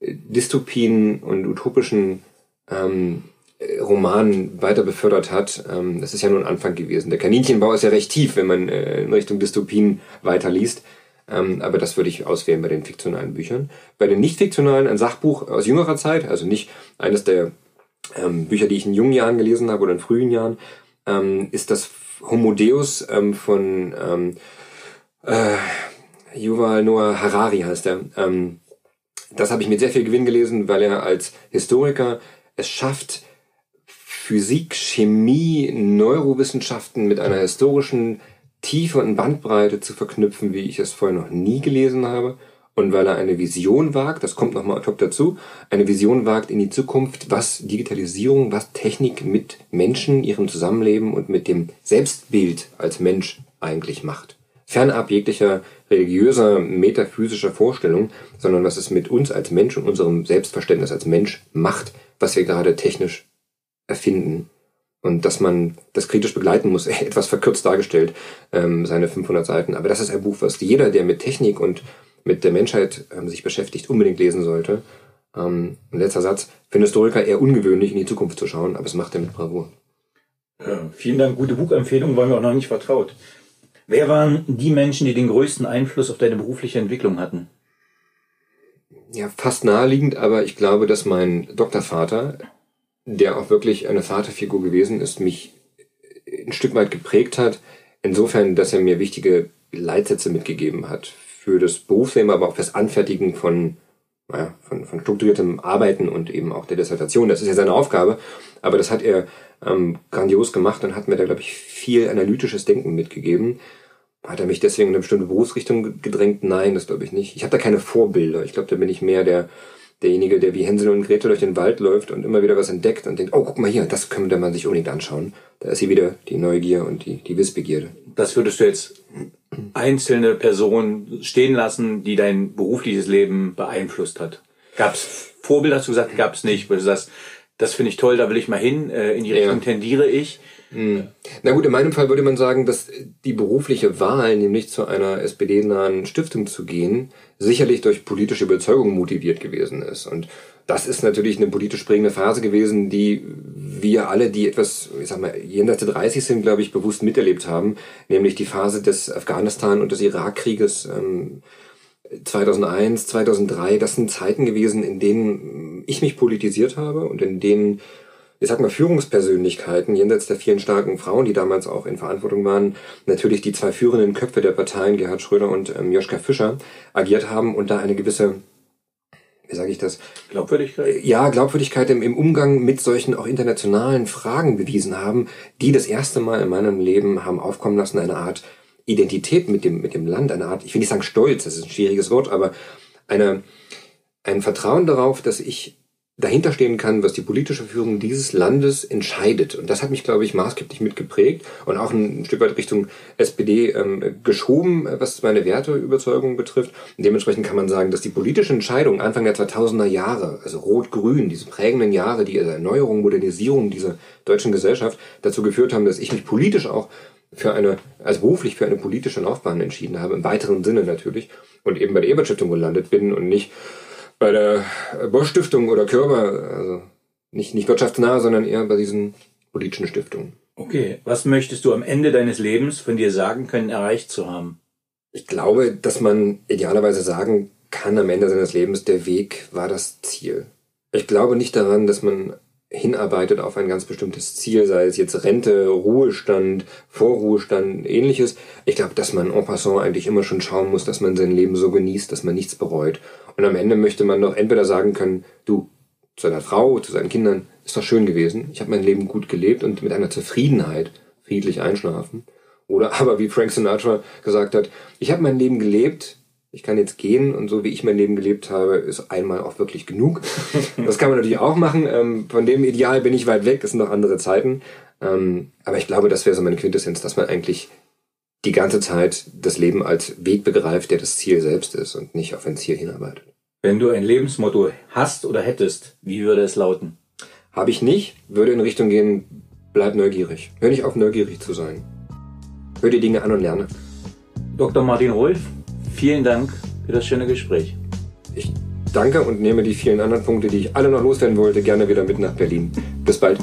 äh, Dystopien und utopischen ähm, äh, Romanen weiter befördert hat. Ähm, das ist ja nur ein Anfang gewesen. Der Kaninchenbau ist ja recht tief, wenn man äh, in Richtung Dystopien weiterliest. Ähm, aber das würde ich auswählen bei den fiktionalen Büchern. Bei den nicht fiktionalen ein Sachbuch aus jüngerer Zeit, also nicht eines der ähm, Bücher, die ich in jungen Jahren gelesen habe oder in frühen Jahren, ähm, ist das Homo Deus ähm, von ähm, äh, Yuval Noah Harari heißt er. Ähm, das habe ich mit sehr viel Gewinn gelesen, weil er als Historiker es schafft, Physik, Chemie, Neurowissenschaften mit einer historischen Tiefe und Bandbreite zu verknüpfen, wie ich es vorher noch nie gelesen habe. Und weil er eine Vision wagt, das kommt nochmal top dazu, eine Vision wagt in die Zukunft, was Digitalisierung, was Technik mit Menschen, ihrem Zusammenleben und mit dem Selbstbild als Mensch eigentlich macht. Fernab jeglicher religiöser, metaphysischer Vorstellung, sondern was es mit uns als Mensch und unserem Selbstverständnis als Mensch macht, was wir gerade technisch erfinden und dass man das kritisch begleiten muss, etwas verkürzt dargestellt, ähm, seine 500 Seiten. Aber das ist ein Buch, was jeder, der mit Technik und mit der Menschheit ähm, sich beschäftigt, unbedingt lesen sollte. Ähm, letzter Satz. Für Historiker eher ungewöhnlich, in die Zukunft zu schauen, aber es macht er mit Bravour.
Ja, vielen Dank, gute Buchempfehlung, war mir auch noch nicht vertraut. Wer waren die Menschen, die den größten Einfluss auf deine berufliche Entwicklung hatten?
Ja, fast naheliegend, aber ich glaube, dass mein Doktorvater der auch wirklich eine Vaterfigur gewesen ist, mich ein Stück weit geprägt hat. Insofern, dass er mir wichtige Leitsätze mitgegeben hat für das Berufsleben, aber auch fürs Anfertigen von, naja, von, von strukturiertem Arbeiten und eben auch der Dissertation. Das ist ja seine Aufgabe, aber das hat er ähm, grandios gemacht und hat mir da, glaube ich, viel analytisches Denken mitgegeben. Hat er mich deswegen in eine bestimmte Berufsrichtung gedrängt? Nein, das glaube ich nicht. Ich habe da keine Vorbilder. Ich glaube, da bin ich mehr der derjenige, der wie Hänsel und Gretel durch den Wald läuft und immer wieder was entdeckt und denkt, oh, guck mal hier, das könnte man sich unbedingt anschauen. Da ist sie wieder, die Neugier und die, die Wissbegierde.
Das würdest du jetzt einzelne Personen stehen lassen, die dein berufliches Leben beeinflusst hat? Gab es Vorbilder, hast du gesagt, gab es nicht, weil du sagst, das finde ich toll, da will ich mal hin, äh, in die Richtung ja. tendiere ich.
Mhm. Na gut, in meinem Fall würde man sagen, dass die berufliche Wahl, nämlich zu einer SPD-nahen Stiftung zu gehen, sicherlich durch politische Überzeugung motiviert gewesen ist. Und das ist natürlich eine politisch prägende Phase gewesen, die wir alle, die etwas, ich sag mal, jenseits der 30 sind, glaube ich, bewusst miterlebt haben, nämlich die Phase des Afghanistan- und des Irakkrieges ähm, 2001, 2003. Das sind Zeiten gewesen, in denen ich mich politisiert habe und in denen ich sag mal, Führungspersönlichkeiten, jenseits der vielen starken Frauen, die damals auch in Verantwortung waren, natürlich die zwei führenden Köpfe der Parteien, Gerhard Schröder und ähm, Joschka Fischer, agiert haben und da eine gewisse wie sage ich das?
Glaubwürdigkeit?
Ja, Glaubwürdigkeit im, im Umgang mit solchen auch internationalen Fragen bewiesen haben, die das erste Mal in meinem Leben haben aufkommen lassen, eine Art Identität mit dem, mit dem Land, eine Art, ich will nicht sagen Stolz, das ist ein schwieriges Wort, aber eine, ein Vertrauen darauf, dass ich dahinter stehen kann, was die politische Führung dieses Landes entscheidet. Und das hat mich, glaube ich, maßgeblich mitgeprägt und auch ein Stück weit Richtung SPD ähm, geschoben, was meine Werteüberzeugung betrifft. Und dementsprechend kann man sagen, dass die politische Entscheidung Anfang der 2000er Jahre, also Rot-Grün, diese prägenden Jahre, die Erneuerung, Modernisierung dieser deutschen Gesellschaft dazu geführt haben, dass ich mich politisch auch für eine, also beruflich für eine politische Laufbahn entschieden habe, im weiteren Sinne natürlich, und eben bei der Ebert Stiftung gelandet bin und nicht bei der Bosch Stiftung oder Körper, also nicht, nicht wirtschaftsnah, sondern eher bei diesen politischen Stiftungen.
Okay, was möchtest du am Ende deines Lebens von dir sagen können, erreicht zu haben?
Ich glaube, dass man idealerweise sagen kann am Ende seines Lebens, der Weg war das Ziel. Ich glaube nicht daran, dass man hinarbeitet auf ein ganz bestimmtes Ziel, sei es jetzt Rente, Ruhestand, Vorruhestand, ähnliches. Ich glaube, dass man en passant eigentlich immer schon schauen muss, dass man sein Leben so genießt, dass man nichts bereut. Und am Ende möchte man doch entweder sagen können, du, zu deiner Frau, zu seinen Kindern, ist doch schön gewesen, ich habe mein Leben gut gelebt und mit einer Zufriedenheit friedlich einschlafen. Oder aber, wie Frank Sinatra gesagt hat, ich habe mein Leben gelebt, ich kann jetzt gehen und so wie ich mein Leben gelebt habe, ist einmal auch wirklich genug. Das kann man natürlich auch machen. Ähm, von dem Ideal bin ich weit weg, das sind noch andere Zeiten. Ähm, aber ich glaube, das wäre so meine Quintessenz, dass man eigentlich die ganze Zeit das Leben als Weg begreift, der das Ziel selbst ist und nicht auf ein Ziel hinarbeitet.
Wenn du ein Lebensmotto hast oder hättest, wie würde es lauten?
Habe ich nicht, würde in Richtung gehen, bleib neugierig. Hör nicht auf, neugierig zu sein. Hör die Dinge an und lerne.
Dr. Martin Rolf, vielen Dank für das schöne Gespräch.
Ich danke und nehme die vielen anderen Punkte, die ich alle noch loswerden wollte, gerne wieder mit nach Berlin. Bis bald.